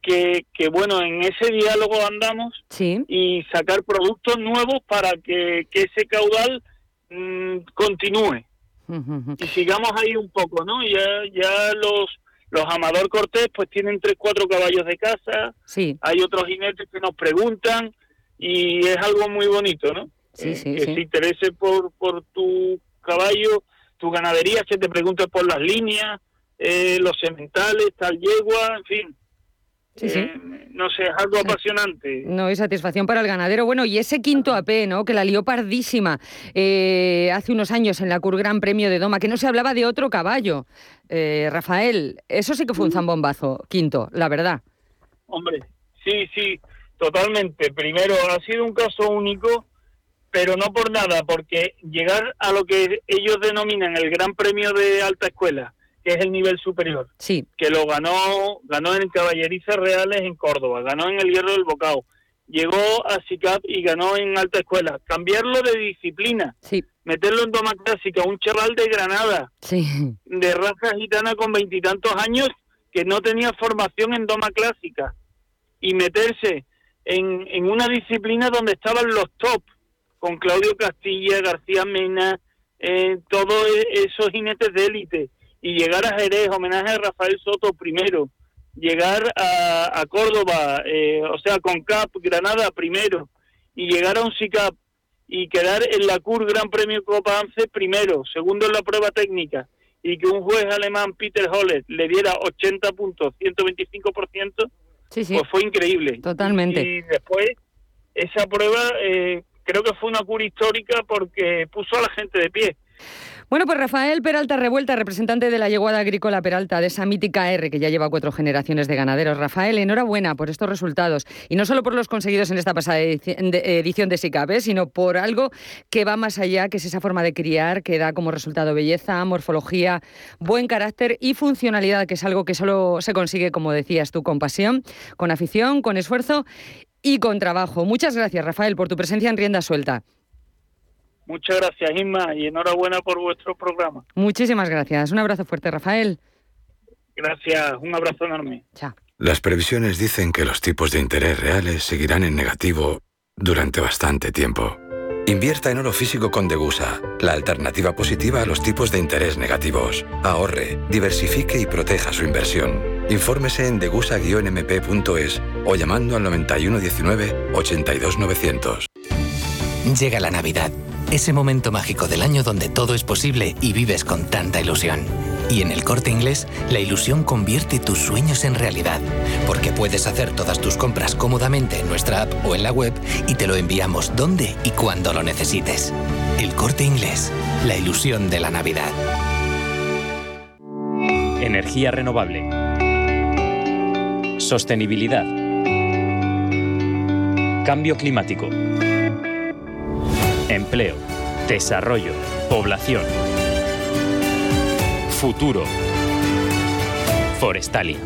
que, que bueno, en ese diálogo andamos y sacar productos nuevos para que, ese caudal mm, continúe. Y sigamos ahí un poco, ¿no? Ya, ya los, los Amador Cortés pues tienen tres, cuatro caballos de casa, sí. hay otros jinetes que nos preguntan y es algo muy bonito, ¿no? Sí, eh, sí, que se interese por, por tu caballo, tu ganadería, que te pregunte por las líneas, eh, los sementales, tal yegua, en fin. Sí, sí. Eh, no sé, es algo apasionante. No, y satisfacción para el ganadero. Bueno, y ese quinto AP, ¿no? Que la lió pardísima hace unos años en la Cur Gran Premio de Doma, que no se hablaba de otro caballo. Rafael, eso sí que fue un zambombazo, quinto, la verdad. Hombre, sí, sí, totalmente. Primero, ha sido un caso único pero no por nada, porque llegar a lo que ellos denominan el Gran Premio de Alta Escuela, que es el nivel superior, sí. que lo ganó, ganó en Caballerizas Reales en Córdoba, ganó en el Hierro del Bocao, llegó a SICAP y ganó en Alta Escuela. Cambiarlo de disciplina, sí. meterlo en Doma Clásica, un chaval de Granada, sí. de raza gitana con veintitantos años, que no tenía formación en Doma Clásica, y meterse en, en una disciplina donde estaban los top, con Claudio Castilla, García Mena, eh, todos e-, esos jinetes de élite, y llegar a Jerez, homenaje a Rafael Soto primero, llegar a, Córdoba, eh, o sea, con CAP, Granada primero, y llegar a un SICAP y quedar en la CUR Gran Premio Copa ANCE primero, segundo en la prueba técnica, y que un juez alemán, Peter Holler, le diera 80 puntos, 125%, sí, sí. pues fue increíble. Totalmente. Y, después, esa prueba eh, creo que fue una cura histórica porque puso a la gente de pie. Bueno, pues Rafael Peralta Revuelta, representante de la yeguada agrícola Peralta, de esa mítica R que ya lleva cuatro generaciones de ganaderos. Rafael, enhorabuena por estos resultados. Y no solo por los conseguidos en esta pasada edición de SICAP, ¿eh? sino por algo que va más allá, que es esa forma de criar que da como resultado belleza, morfología, buen carácter y funcionalidad, que es algo que solo se consigue, como decías tú, con pasión, con afición, con esfuerzo y con trabajo. Muchas gracias, Rafael, por tu presencia en Rienda Suelta. Muchas gracias, Inma, y enhorabuena por vuestro programa. Muchísimas gracias. Un abrazo fuerte, Rafael. Gracias, un abrazo enorme. Chao. Las previsiones dicen que los tipos de interés reales seguirán en negativo durante bastante tiempo. Invierta en oro físico con Degusa, la alternativa positiva a los tipos de interés negativos. Ahorre, diversifique y proteja su inversión. Infórmese en degusa-mp.es o llamando al 9119-82900. Llega la Navidad, ese momento mágico del año donde todo es posible y vives con tanta ilusión. Y en el corte inglés, la ilusión convierte tus sueños en realidad, porque puedes hacer todas tus compras cómodamente en nuestra app o en la web y te lo enviamos donde y cuando lo necesites. El corte inglés, la ilusión de la Navidad. Energía renovable. Sostenibilidad. Cambio climático. Empleo. Desarrollo. Población. Futuro. Forestalia.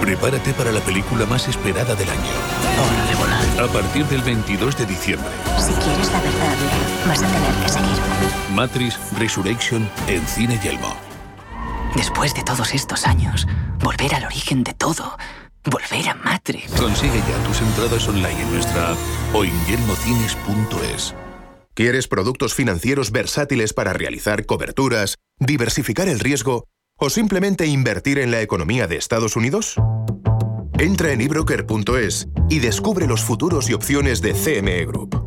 Prepárate para la película más esperada del año. Hora de volar. A partir del 22 de diciembre. Si quieres la verdad, vas a tener que seguir. Matrix Resurrection en Cine Yelmo. Después de todos estos años, volver al origen de todo. Volver a Matrix. Consigue ya tus entradas online en nuestra app o en yelmocines.es. ¿Quieres productos financieros versátiles para realizar coberturas, diversificar el riesgo o simplemente invertir en la economía de Estados Unidos? Entra en ebroker.es y descubre los futuros y opciones de CME Group.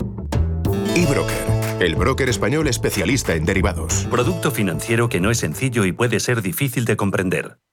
eBroker, el broker español especialista en derivados. Producto financiero que no es sencillo y puede ser difícil de comprender.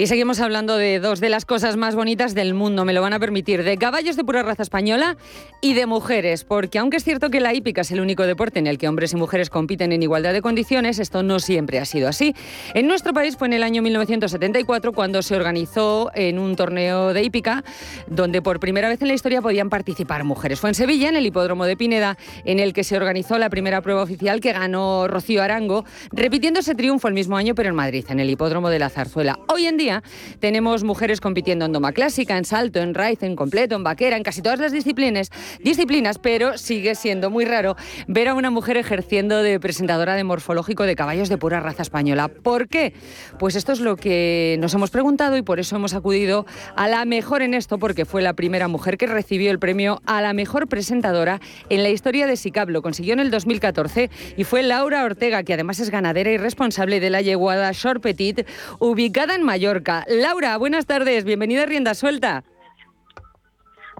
Y seguimos hablando de dos de las cosas más bonitas del mundo, me lo van a permitir, de caballos de pura raza española y de mujeres, porque aunque es cierto que la hípica es el único deporte en el que hombres y mujeres compiten en igualdad de condiciones, esto no siempre ha sido así. En nuestro país fue en el año 1974 cuando se organizó en un torneo de hípica donde por primera vez en la historia podían participar mujeres. Fue en Sevilla, en el hipódromo de Pineda, en el que se organizó la primera prueba oficial que ganó Rocío Arango, repitiendo ese triunfo el mismo año pero en Madrid, en el hipódromo de la Zarzuela. Hoy en día tenemos mujeres compitiendo en doma clásica, en salto, en raíz, en completo, en vaquera, en casi todas las disciplinas, disciplinas, pero sigue siendo muy raro ver a una mujer ejerciendo de presentadora de morfológico de caballos de pura raza española. ¿Por qué? Pues esto es lo que nos hemos preguntado y por eso hemos acudido a la mejor en esto, porque fue la primera mujer que recibió el premio a la mejor presentadora en la historia de SICAP. Lo consiguió en el 2014 y fue Laura Ortega, que además es ganadera y responsable de la yeguada Short Petit, ubicada en Mallorca Laura, buenas tardes, bienvenida a Rienda Suelta.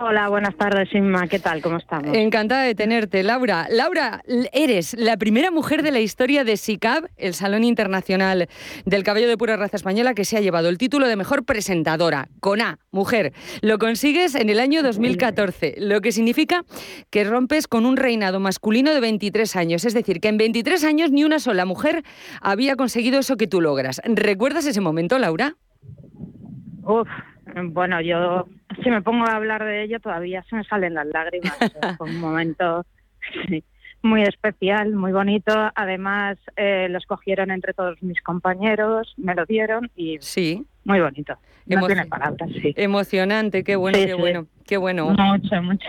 Hola, buenas tardes, Inma. ¿Qué tal? ¿Cómo estamos? Encantada de tenerte, Laura. Laura, eres la primera mujer de la historia de SICAB, el Salón Internacional del Caballo de Pura Raza Española, que se ha llevado el título de mejor presentadora, con A, mujer. Lo consigues en el año 2014, lo que significa que rompes con un reinado masculino de 23 años. Es decir, que en 23 años ni una sola mujer había conseguido eso que tú logras. ¿Recuerdas ese momento, Laura? Uf, bueno, yo si me pongo a hablar de ello todavía se me salen las lágrimas. Fue un momento muy especial, muy bonito. Además, eh, lo escogieron entre todos mis compañeros, me lo dieron y sí. muy bonito. No tiene palabras, sí. Emocionante, qué bueno, qué bueno, qué bueno. Mucho, mucho.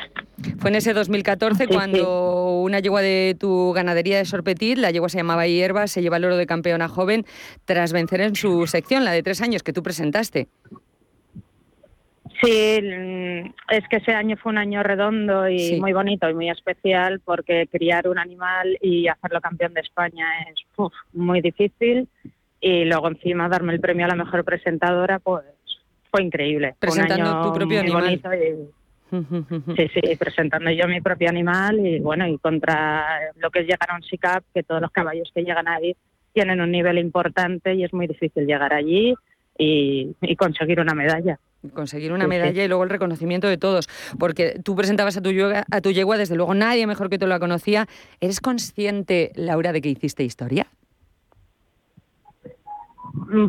Fue en ese 2014 cuando una yegua de tu ganadería de Sorpetit, la yegua se llamaba Hierba, se lleva el oro de campeona joven tras vencer en su sección, la de tres años que tú presentaste. Sí, mm, es que ese año fue un año redondo y muy bonito y muy especial porque criar un animal y hacerlo campeón de España es muy difícil y luego encima darme el premio a la mejor presentadora pues fue increíble. Presentando tu propio animal. sí, sí, presentando yo mi propio animal y bueno, y contra lo que es llegar a un SICAP, que todos los caballos que llegan ahí tienen un nivel importante y es muy difícil llegar allí y conseguir una medalla conseguir una medalla y luego el reconocimiento de todos, porque tú presentabas a tu, yegua, a tu yegua, desde luego nadie mejor que tú la conocía. ¿Eres consciente, Laura, de que hiciste historia? Mm,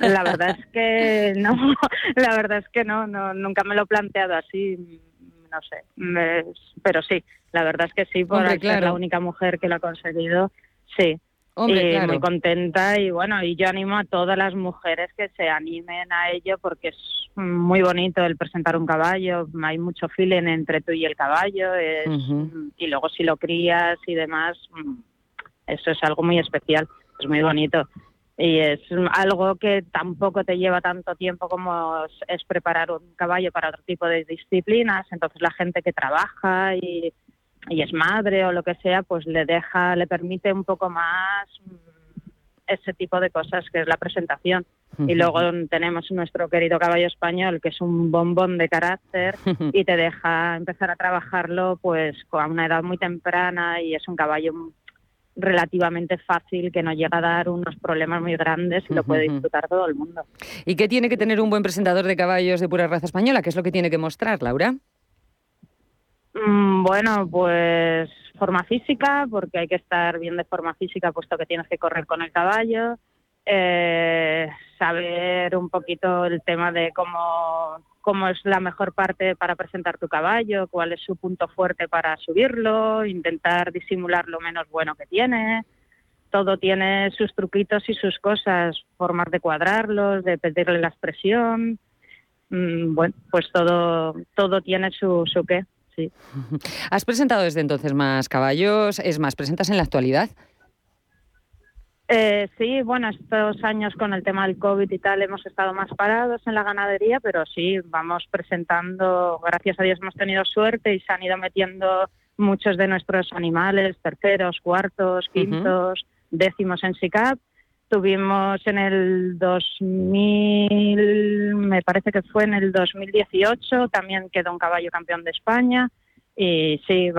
la verdad es que no, la verdad es que no, no nunca me lo he planteado así, no sé, pero sí, la verdad es que sí, por ser la única mujer que lo ha conseguido, sí. Y muy contenta y bueno, y yo animo a todas las mujeres que se animen a ello porque es muy bonito el presentar un caballo, hay mucho feeling entre tú y el caballo y luego si lo crías y demás, mm, eso es algo muy especial, es muy bonito. Y es algo que tampoco te lleva tanto tiempo como es preparar un caballo para otro tipo de disciplinas. Entonces la gente que trabaja y, y es madre o lo que sea, pues le deja, le permite un poco más ese tipo de cosas que es la presentación. Y luego tenemos nuestro querido caballo español, que es un bombón de carácter y te deja empezar a trabajarlo pues a una edad muy temprana y es un caballo relativamente fácil, que no llega a dar unos problemas muy grandes y lo puede disfrutar todo el mundo. ¿Y qué tiene que tener un buen presentador de caballos de pura raza española? ¿Qué es lo que tiene que mostrar, Laura? Mm, bueno, pues forma física, porque hay que estar bien de forma física, puesto que tienes que correr con el caballo. Eh, saber un poquito el tema de cómo, cómo es la mejor parte para presentar tu caballo, cuál es su punto fuerte para subirlo, intentar disimular lo menos bueno que tiene. Todo tiene sus truquitos y sus cosas, formas de cuadrarlos, de pedirle la expresión. Mm, bueno, pues todo, todo tiene su, su qué. Sí. ¿Has presentado desde entonces más caballos? Es más, ¿presentas en la actualidad? Eh, sí, bueno, estos años con el tema del COVID y tal hemos estado más parados en la ganadería, pero sí, vamos presentando, gracias a Dios hemos tenido suerte y se han ido metiendo muchos de nuestros animales, terceros, cuartos, quintos, décimos en SICAP. Tuvimos en el 2000, me parece que fue en el 2018, también quedó un caballo campeón de España y sí,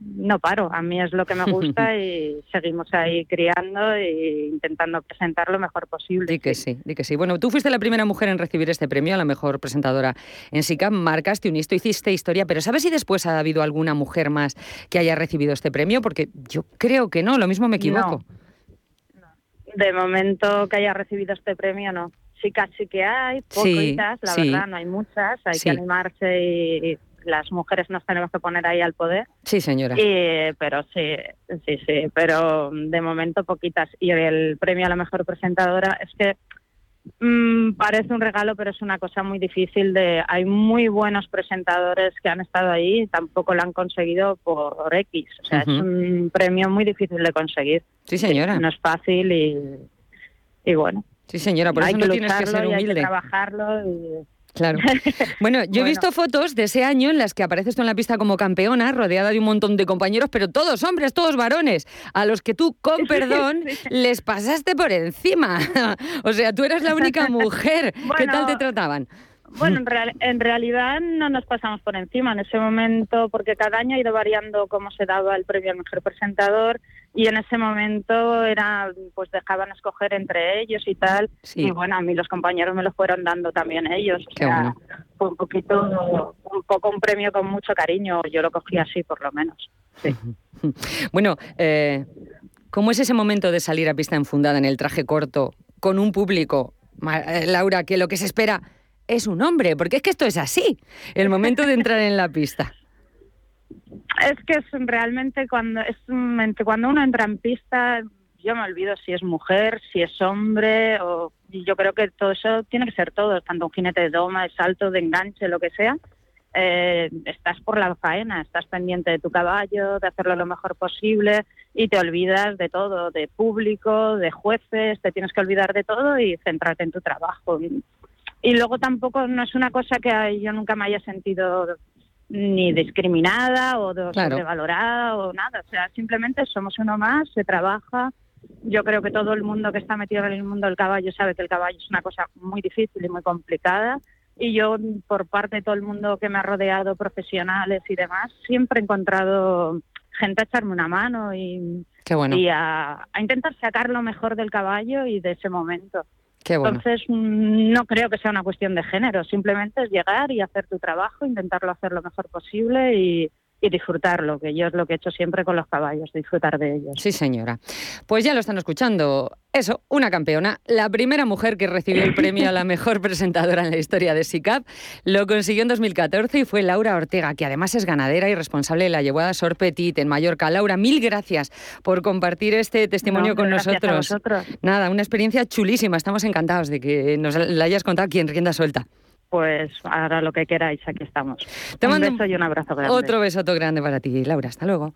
no paro, a mí es lo que me gusta y seguimos ahí criando e intentando presentar lo mejor posible. Di que sí. di que sí. Bueno, tú fuiste la primera mujer en recibir este premio a la mejor presentadora en SICAP, marcaste un hito, hiciste historia, pero ¿sabes si después ha habido alguna mujer más que haya recibido este premio? Porque yo creo que no, lo mismo me equivoco. De momento que haya recibido este premio, no. Sí, casi que hay, poquitas, la verdad, no hay muchas, hay que animarse y las mujeres nos tenemos que poner ahí al poder. Sí, señora. pero sí, sí, sí, pero de momento poquitas. Y el premio a la mejor presentadora es que mm, parece un regalo, pero es una cosa muy difícil de... Hay muy buenos presentadores que han estado ahí y tampoco lo han conseguido por X. O sea, es un premio muy difícil de conseguir. Sí, señora. No es fácil y, y bueno. Sí, señora, por eso no tienes que ser humilde. Hay que trabajarlo y Claro. Bueno, yo he visto fotos de ese año en las que apareces tú en la pista como campeona, rodeada de un montón de compañeros, pero todos hombres, todos varones, a los que tú, con perdón, les pasaste por encima. o sea, tú eras la única mujer. ¿Qué tal te trataban? Bueno, en, en, realidad no nos pasamos por encima en ese momento, porque cada año ha ido variando cómo se daba el premio al mejor presentador y en ese momento era, pues dejaban escoger entre ellos y tal. Y bueno, a mí los compañeros me lo fueron dando también ellos. O sea, fue un poquito, un poco un premio con mucho cariño. Yo lo cogí así, por lo menos. Sí. bueno, eh, ¿cómo es ese momento de salir a pista enfundada en el traje corto con un público, eh, Laura, que lo que se espera es un hombre, porque es que esto es así, el momento de entrar en la pista. Es que es realmente cuando es cuando uno entra en pista, yo me olvido si es mujer, si es hombre, o yo creo que todo eso tiene que ser todo, tanto un jinete de doma, de salto, de enganche, lo que sea. Eh, estás por la faena, estás pendiente de tu caballo, de hacerlo lo mejor posible y te olvidas de todo, de público, de jueces, te tienes que olvidar de todo y centrarte en tu trabajo. Y luego tampoco no es una cosa que yo nunca me haya sentido ni discriminada o sobrevalorada o nada. O sea, simplemente somos uno más, se trabaja. Yo creo que todo el mundo que está metido en el mundo del caballo sabe que el caballo es una cosa muy difícil y muy complicada. Y yo, por parte de todo el mundo que me ha rodeado, profesionales y demás, siempre he encontrado gente a echarme una mano y, y a, a intentar sacar lo mejor del caballo y de ese momento. Entonces, mm, no creo que sea una cuestión de género, simplemente es llegar y hacer tu trabajo, intentarlo hacer lo mejor posible y, y disfrutarlo, que yo es lo que he hecho siempre con los caballos, disfrutar de ellos. Sí, señora. Pues ya lo están escuchando. Eso, una campeona, la primera mujer que recibió el premio a la mejor presentadora en la historia de SICAP, lo consiguió en 2014 y fue Laura Ortega, que además es ganadera y responsable de la llevada Sor Petit en Mallorca. Laura, mil gracias por compartir este testimonio con nosotros. Nada, una experiencia chulísima. Estamos encantados de que nos la hayas contado aquí en Rienda Suelta pues ahora lo que queráis, aquí estamos. Te un beso y un abrazo grande. Otro besoto grande para ti, Laura. Hasta luego.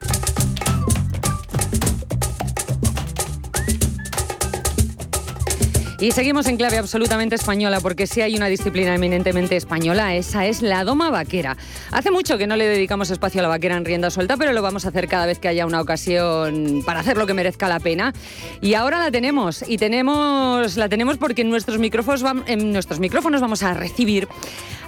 Y seguimos en clave absolutamente española, porque si hay una disciplina eminentemente española, esa es la doma vaquera. Hace mucho que no le dedicamos espacio a la vaquera en rienda suelta, pero lo vamos a hacer cada vez que haya una ocasión para hacer lo que merezca la pena. Y ahora la tenemos, y tenemos, la tenemos porque en nuestros micrófonos, en nuestros micrófonos vamos a recibir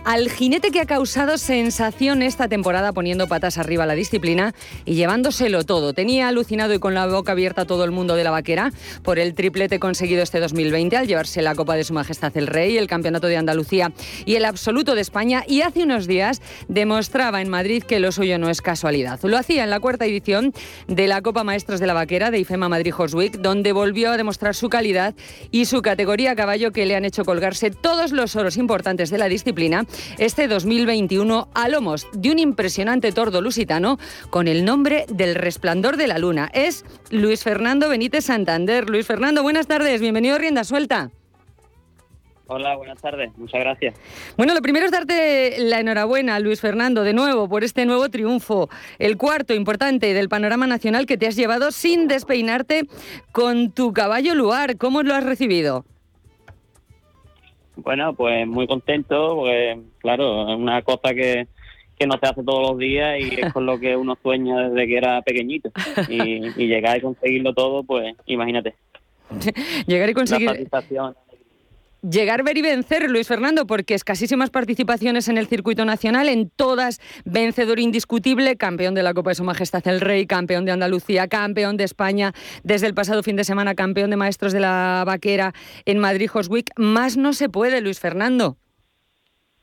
al jinete que ha causado sensación esta temporada poniendo patas arriba la disciplina y llevándoselo todo. Tenía alucinado y con la boca abierta todo el mundo de la vaquera por el triplete conseguido este 2020 al llevarse la Copa de Su Majestad el Rey, el Campeonato de Andalucía y el Absoluto de España y hace unos días demostraba en Madrid que lo suyo no es casualidad. Lo hacía en la cuarta edición de la Copa Maestros de la Vaquera de IFEMA Madrid Hoswick, donde volvió a demostrar su calidad y su categoría a caballo que le han hecho colgarse todos los oros importantes de la disciplina este 2021 a lomos de un impresionante tordo lusitano con el nombre del resplandor de la luna. Es Luis Fernando Benítez Santander. Luis Fernando, buenas tardes, bienvenido a Rienda Suelta. Hola, buenas tardes, muchas gracias. Bueno, lo primero es darte la enhorabuena, Luis Fernando, de nuevo, por este nuevo triunfo, el cuarto importante del panorama nacional que te has llevado sin despeinarte con tu caballo Luar. ¿Cómo lo has recibido? Bueno, pues muy contento, porque claro, es una cosa que, que no se hace todos los días y es con lo que uno sueña desde que era pequeñito. Y, llegar y conseguirlo todo, pues imagínate. llegar y conseguir llegar, ver y vencer, Luis Fernando, porque escasísimas participaciones en el circuito nacional, en todas vencedor indiscutible, campeón de la Copa de Su Majestad el Rey, campeón de Andalucía, campeón de España, desde el pasado fin de semana, campeón de maestros de la vaquera en Madrid Hoswick. Más no se puede, Luis Fernando.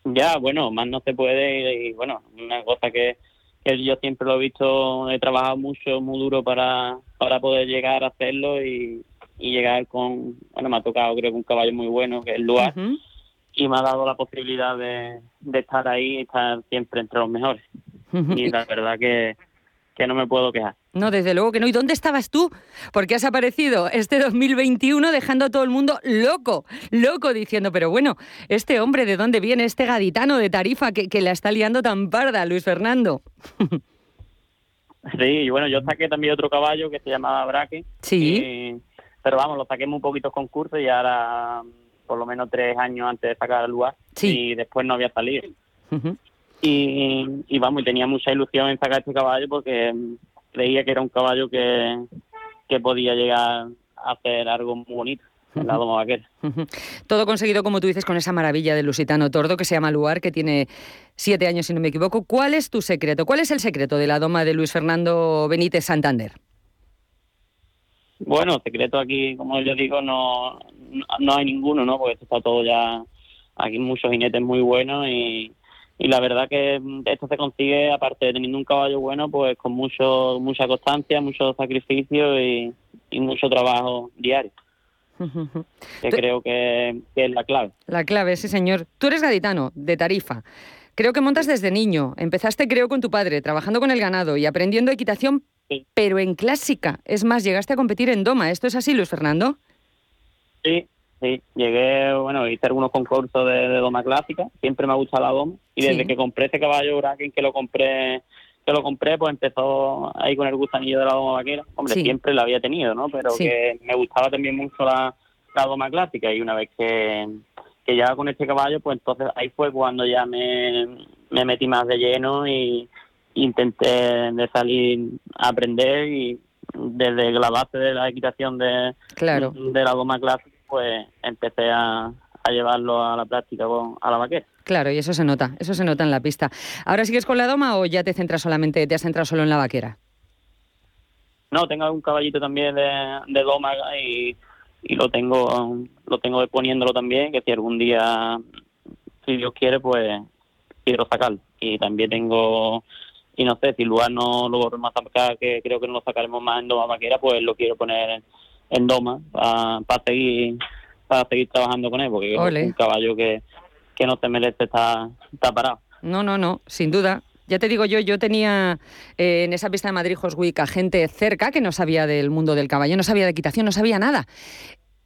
Ya, bueno, más no se puede y, bueno, una cosa que, que, yo siempre lo he visto, he trabajado mucho, muy duro para, para poder llegar a hacerlo y, y llegar con, bueno, me ha tocado creo que un caballo muy bueno, que es Luar, y me ha dado la posibilidad de, de estar ahí y estar siempre entre los mejores. Y la verdad que, que no me puedo quejar. No, desde luego que no. ¿Y dónde estabas tú? Porque has aparecido este 2021 dejando a todo el mundo loco, loco, diciendo, pero bueno, este hombre, ¿de dónde viene? Este gaditano de Tarifa que, que la está liando tan parda, Luis Fernando. Sí, y bueno, yo saqué también otro caballo que se llamaba Braque. Sí pero vamos, lo saqué muy poquitos concursos y ahora por lo menos tres años antes de sacar el lugar y después no había salido. y, vamos, y tenía mucha ilusión en sacar este caballo porque creía que era un caballo que, que podía llegar a hacer algo muy bonito. en La doma vaquera. Todo conseguido, como tú dices, con esa maravilla del lusitano tordo que se llama Luar, que tiene siete años, si no me equivoco. ¿Cuál es tu secreto? ¿Cuál es el secreto de la doma de Luis Fernando Benítez Santander? Bueno, secreto aquí, como yo digo, no, no hay ninguno, ¿no? Porque esto está todo ya, aquí muchos jinetes muy buenos y, y la verdad que esto se consigue, aparte de teniendo un caballo bueno, pues con mucho mucha constancia, mucho sacrificio y, mucho trabajo diario. que creo que, que, es la clave. La clave, sí señor. Tú eres gaditano, de Tarifa. Creo que montas desde niño. Empezaste, creo, con tu padre, trabajando con el ganado y aprendiendo equitación pero en clásica. Es más, llegaste a competir en Doma. ¿Esto es así, Luis Fernando? Sí, sí. Llegué, bueno, hice algunos concursos de, Doma clásica. Siempre me ha gustado la Doma. Y desde que compré este caballo Bracken, que lo compré que lo compré, pues empezó ahí con el gustanillo de la doma vaquera. Hombre, siempre lo había tenido, ¿no? Pero que me gustaba también mucho la, la doma clásica y una vez que, que ya con este caballo, pues entonces ahí fue cuando ya me, me metí más de lleno y, intenté de salir a aprender y desde la base de la equitación de, de la goma clásica, pues empecé a, llevarlo a la práctica a la vaquera. Claro, y eso se nota, eso se nota en la pista. ¿Ahora sigues con la doma o ya te centras solamente, te has centrado solo en la vaquera? No, tengo un caballito también de, de doma y, y lo tengo lo tengo poniéndolo también, que si algún día, si Dios quiere, pues quiero sacarlo. Y también tengo y no sé, si lugar no lo volvemos a sacar, que creo que no lo sacaremos más en Doma Vaquera, pues lo quiero poner en Doma para seguir para seguir trabajando con él, porque es un caballo que, que no se merece estar, estar parado. No, no, no, sin duda. Ya te digo yo, yo tenía eh, en esa pista de Madrid Hoswick a gente cerca que no sabía del mundo del caballo, no sabía de equitación, no sabía nada.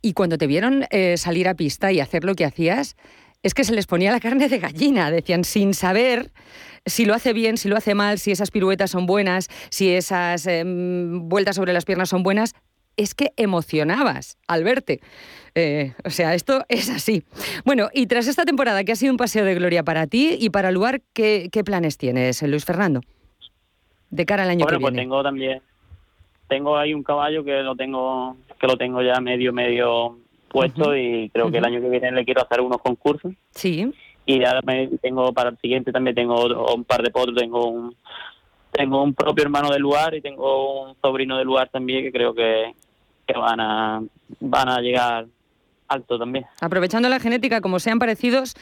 Y cuando te vieron eh, salir a pista y hacer lo que hacías, es que se les ponía la carne de gallina, decían, sin saber si lo hace bien, si lo hace mal, si esas piruetas son buenas, si esas em, vueltas sobre las piernas son buenas. es que emocionabas al verte. Eh, o sea, esto es así. Bueno, y tras esta temporada que ha sido un paseo de gloria para ti y para Luar, ¿qué, planes tienes, Luis Fernando? De cara al año que pues viene. tengo también, tengo ahí un caballo que lo tengo, que lo tengo ya medio, medio puesto y creo que el año que viene le quiero hacer unos concursos. Sí. Y ahora tengo para el siguiente también tengo un par de potros, tengo un tengo un propio hermano de lugar y tengo un sobrino de lugar también que creo que, que van a van a llegar alto también. Aprovechando la genética, como sean parecidos,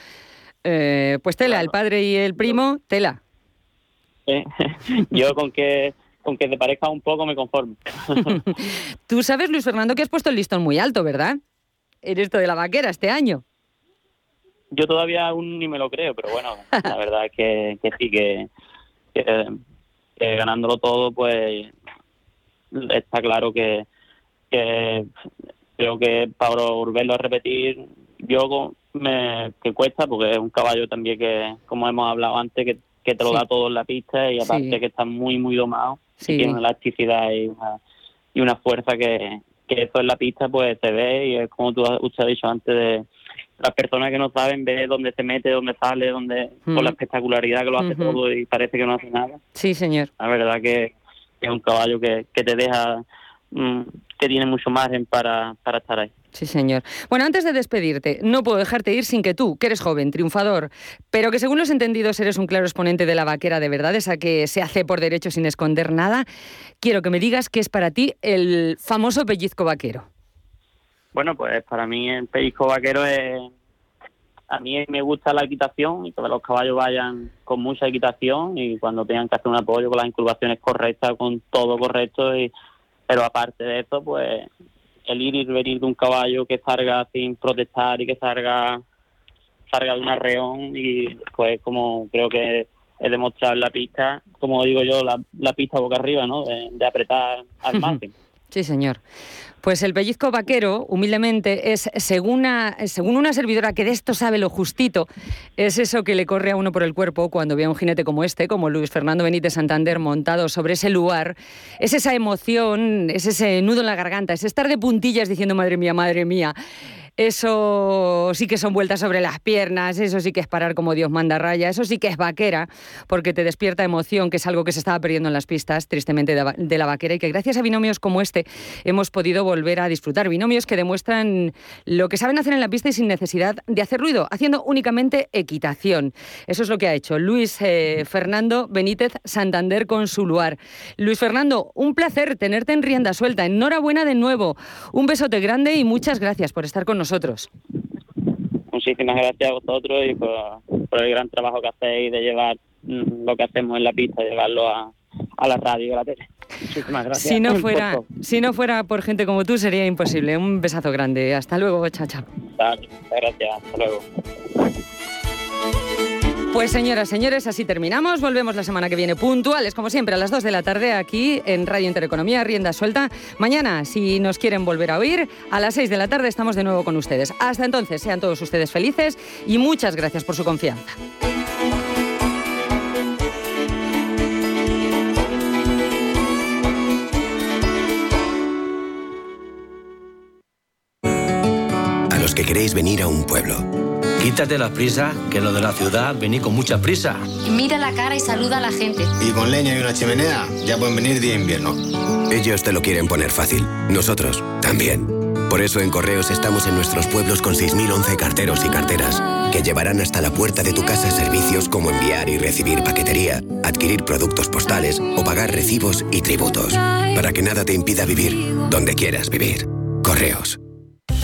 eh, pues tela, el padre y el primo, tela. Yo con que con que te parezca un poco me conformo. Tú sabes, Luis Fernando, que has puesto el listón muy alto, ¿verdad? En esto de la vaquera este año. Yo todavía aún ni me lo creo, pero bueno, la verdad es que, que sí, que, que, ganándolo todo, pues está claro que, que creo que para volverlo a repetir, yo me que cuesta, porque es un caballo también que, como hemos hablado antes, que, que te lo da todo en la pista y aparte que está muy, muy domado, tiene una elasticidad y una, y una fuerza que, que eso en la pista pues se ve y es como tú usted ha dicho antes de las personas que no saben ver dónde se mete, dónde sale, dónde con la espectacularidad que lo hace todo y parece que no hace nada. Sí, señor. La verdad que es un caballo que, que te deja mm, que tiene mucho margen para, para estar ahí. Sí, señor. Bueno, antes de despedirte, no puedo dejarte ir sin que tú, que eres joven, triunfador, pero que según los entendidos eres un claro exponente de la vaquera de verdad, esa que se hace por derecho sin esconder nada, quiero que me digas qué es para ti el famoso pellizco vaquero. Bueno, pues para mí el pellizco vaquero es... A mí me gusta la equitación y que los caballos vayan con mucha equitación y cuando tengan que hacer un apoyo con las incurvaciones correctas, con todo correcto y pero aparte de eso, pues el ir y venir de un caballo que salga sin protestar y que salga salga de un arreón y pues como creo que es demostrar la pista, como digo yo, la, la pista boca arriba, ¿no? De, apretar al máximo. Sí, señor. Pues el pellizco vaquero, humildemente, es, según una, según una servidora que de esto sabe lo justito, es eso que le corre a uno por el cuerpo cuando ve a un jinete como este, como Luis Fernando Benítez Santander, montado sobre ese lugar. Es esa emoción, es ese nudo en la garganta, es estar de puntillas diciendo, madre mía, madre mía. Eso sí que son vueltas sobre las piernas, eso sí que es parar como Dios manda raya, eso sí que es vaquera, porque te despierta emoción, que es algo que se estaba perdiendo en las pistas, tristemente, de la vaquera, y que gracias a binomios como este hemos podido volver a disfrutar. Binomios que demuestran lo que saben hacer en la pista y sin necesidad de hacer ruido, haciendo únicamente equitación. Eso es lo que ha hecho Luis eh, Fernando Benítez Santander con su lugar. Luis Fernando, un placer tenerte en rienda suelta. Enhorabuena de nuevo. Un besote grande y muchas gracias por estar con nosotros. Muchísimas gracias a vosotros y por, el gran trabajo que hacéis de llevar mm, lo que hacemos en la pista, llevarlo a, la radio y a la tele. Muchísimas gracias. Si no, fuera, si no fuera por gente como tú, sería imposible. Un besazo grande. Hasta luego, chacha. Gracias, hasta luego. Pues señoras, señores, así terminamos. Volvemos la semana que viene puntuales, como siempre, a las 2 de la tarde aquí en Radio Intereconomía, Rienda Suelta. Mañana, si nos quieren volver a oír, a las 6 de la tarde estamos de nuevo con ustedes. Hasta entonces, sean todos ustedes felices y muchas gracias por su confianza. A los que queréis venir a un pueblo Quítate la prisa, que lo de la ciudad vení con mucha prisa. Mira la cara y saluda a la gente. Y con leña y una chimenea, ya pueden venir día invierno. Ellos te lo quieren poner fácil. Nosotros también. Por eso en Correos estamos en nuestros pueblos con 6.011 carteros y carteras, que llevarán hasta la puerta de tu casa servicios como enviar y recibir paquetería, adquirir productos postales o pagar recibos y tributos, para que nada te impida vivir donde quieras vivir. Correos.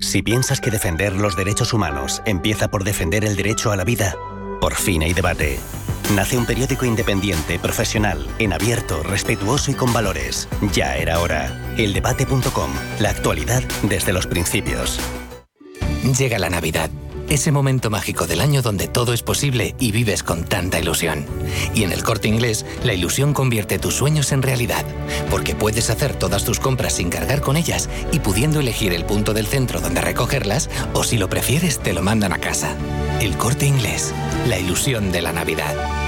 Si piensas que defender los derechos humanos empieza por defender el derecho a la vida, por fin hay debate. Nace un periódico independiente, profesional, en abierto, respetuoso y con valores. Ya era hora. Eldebate.com. La actualidad desde los principios. Llega la Navidad ese momento mágico del año donde todo es posible y vives con tanta ilusión. Y en el corte inglés, la ilusión convierte tus sueños en realidad, porque puedes hacer todas tus compras sin cargar con ellas y pudiendo elegir el punto del centro donde recogerlas, o si lo prefieres, te lo mandan a casa. El corte inglés, la ilusión de la Navidad.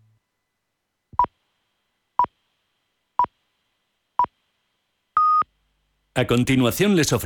A continuación les ofrecemos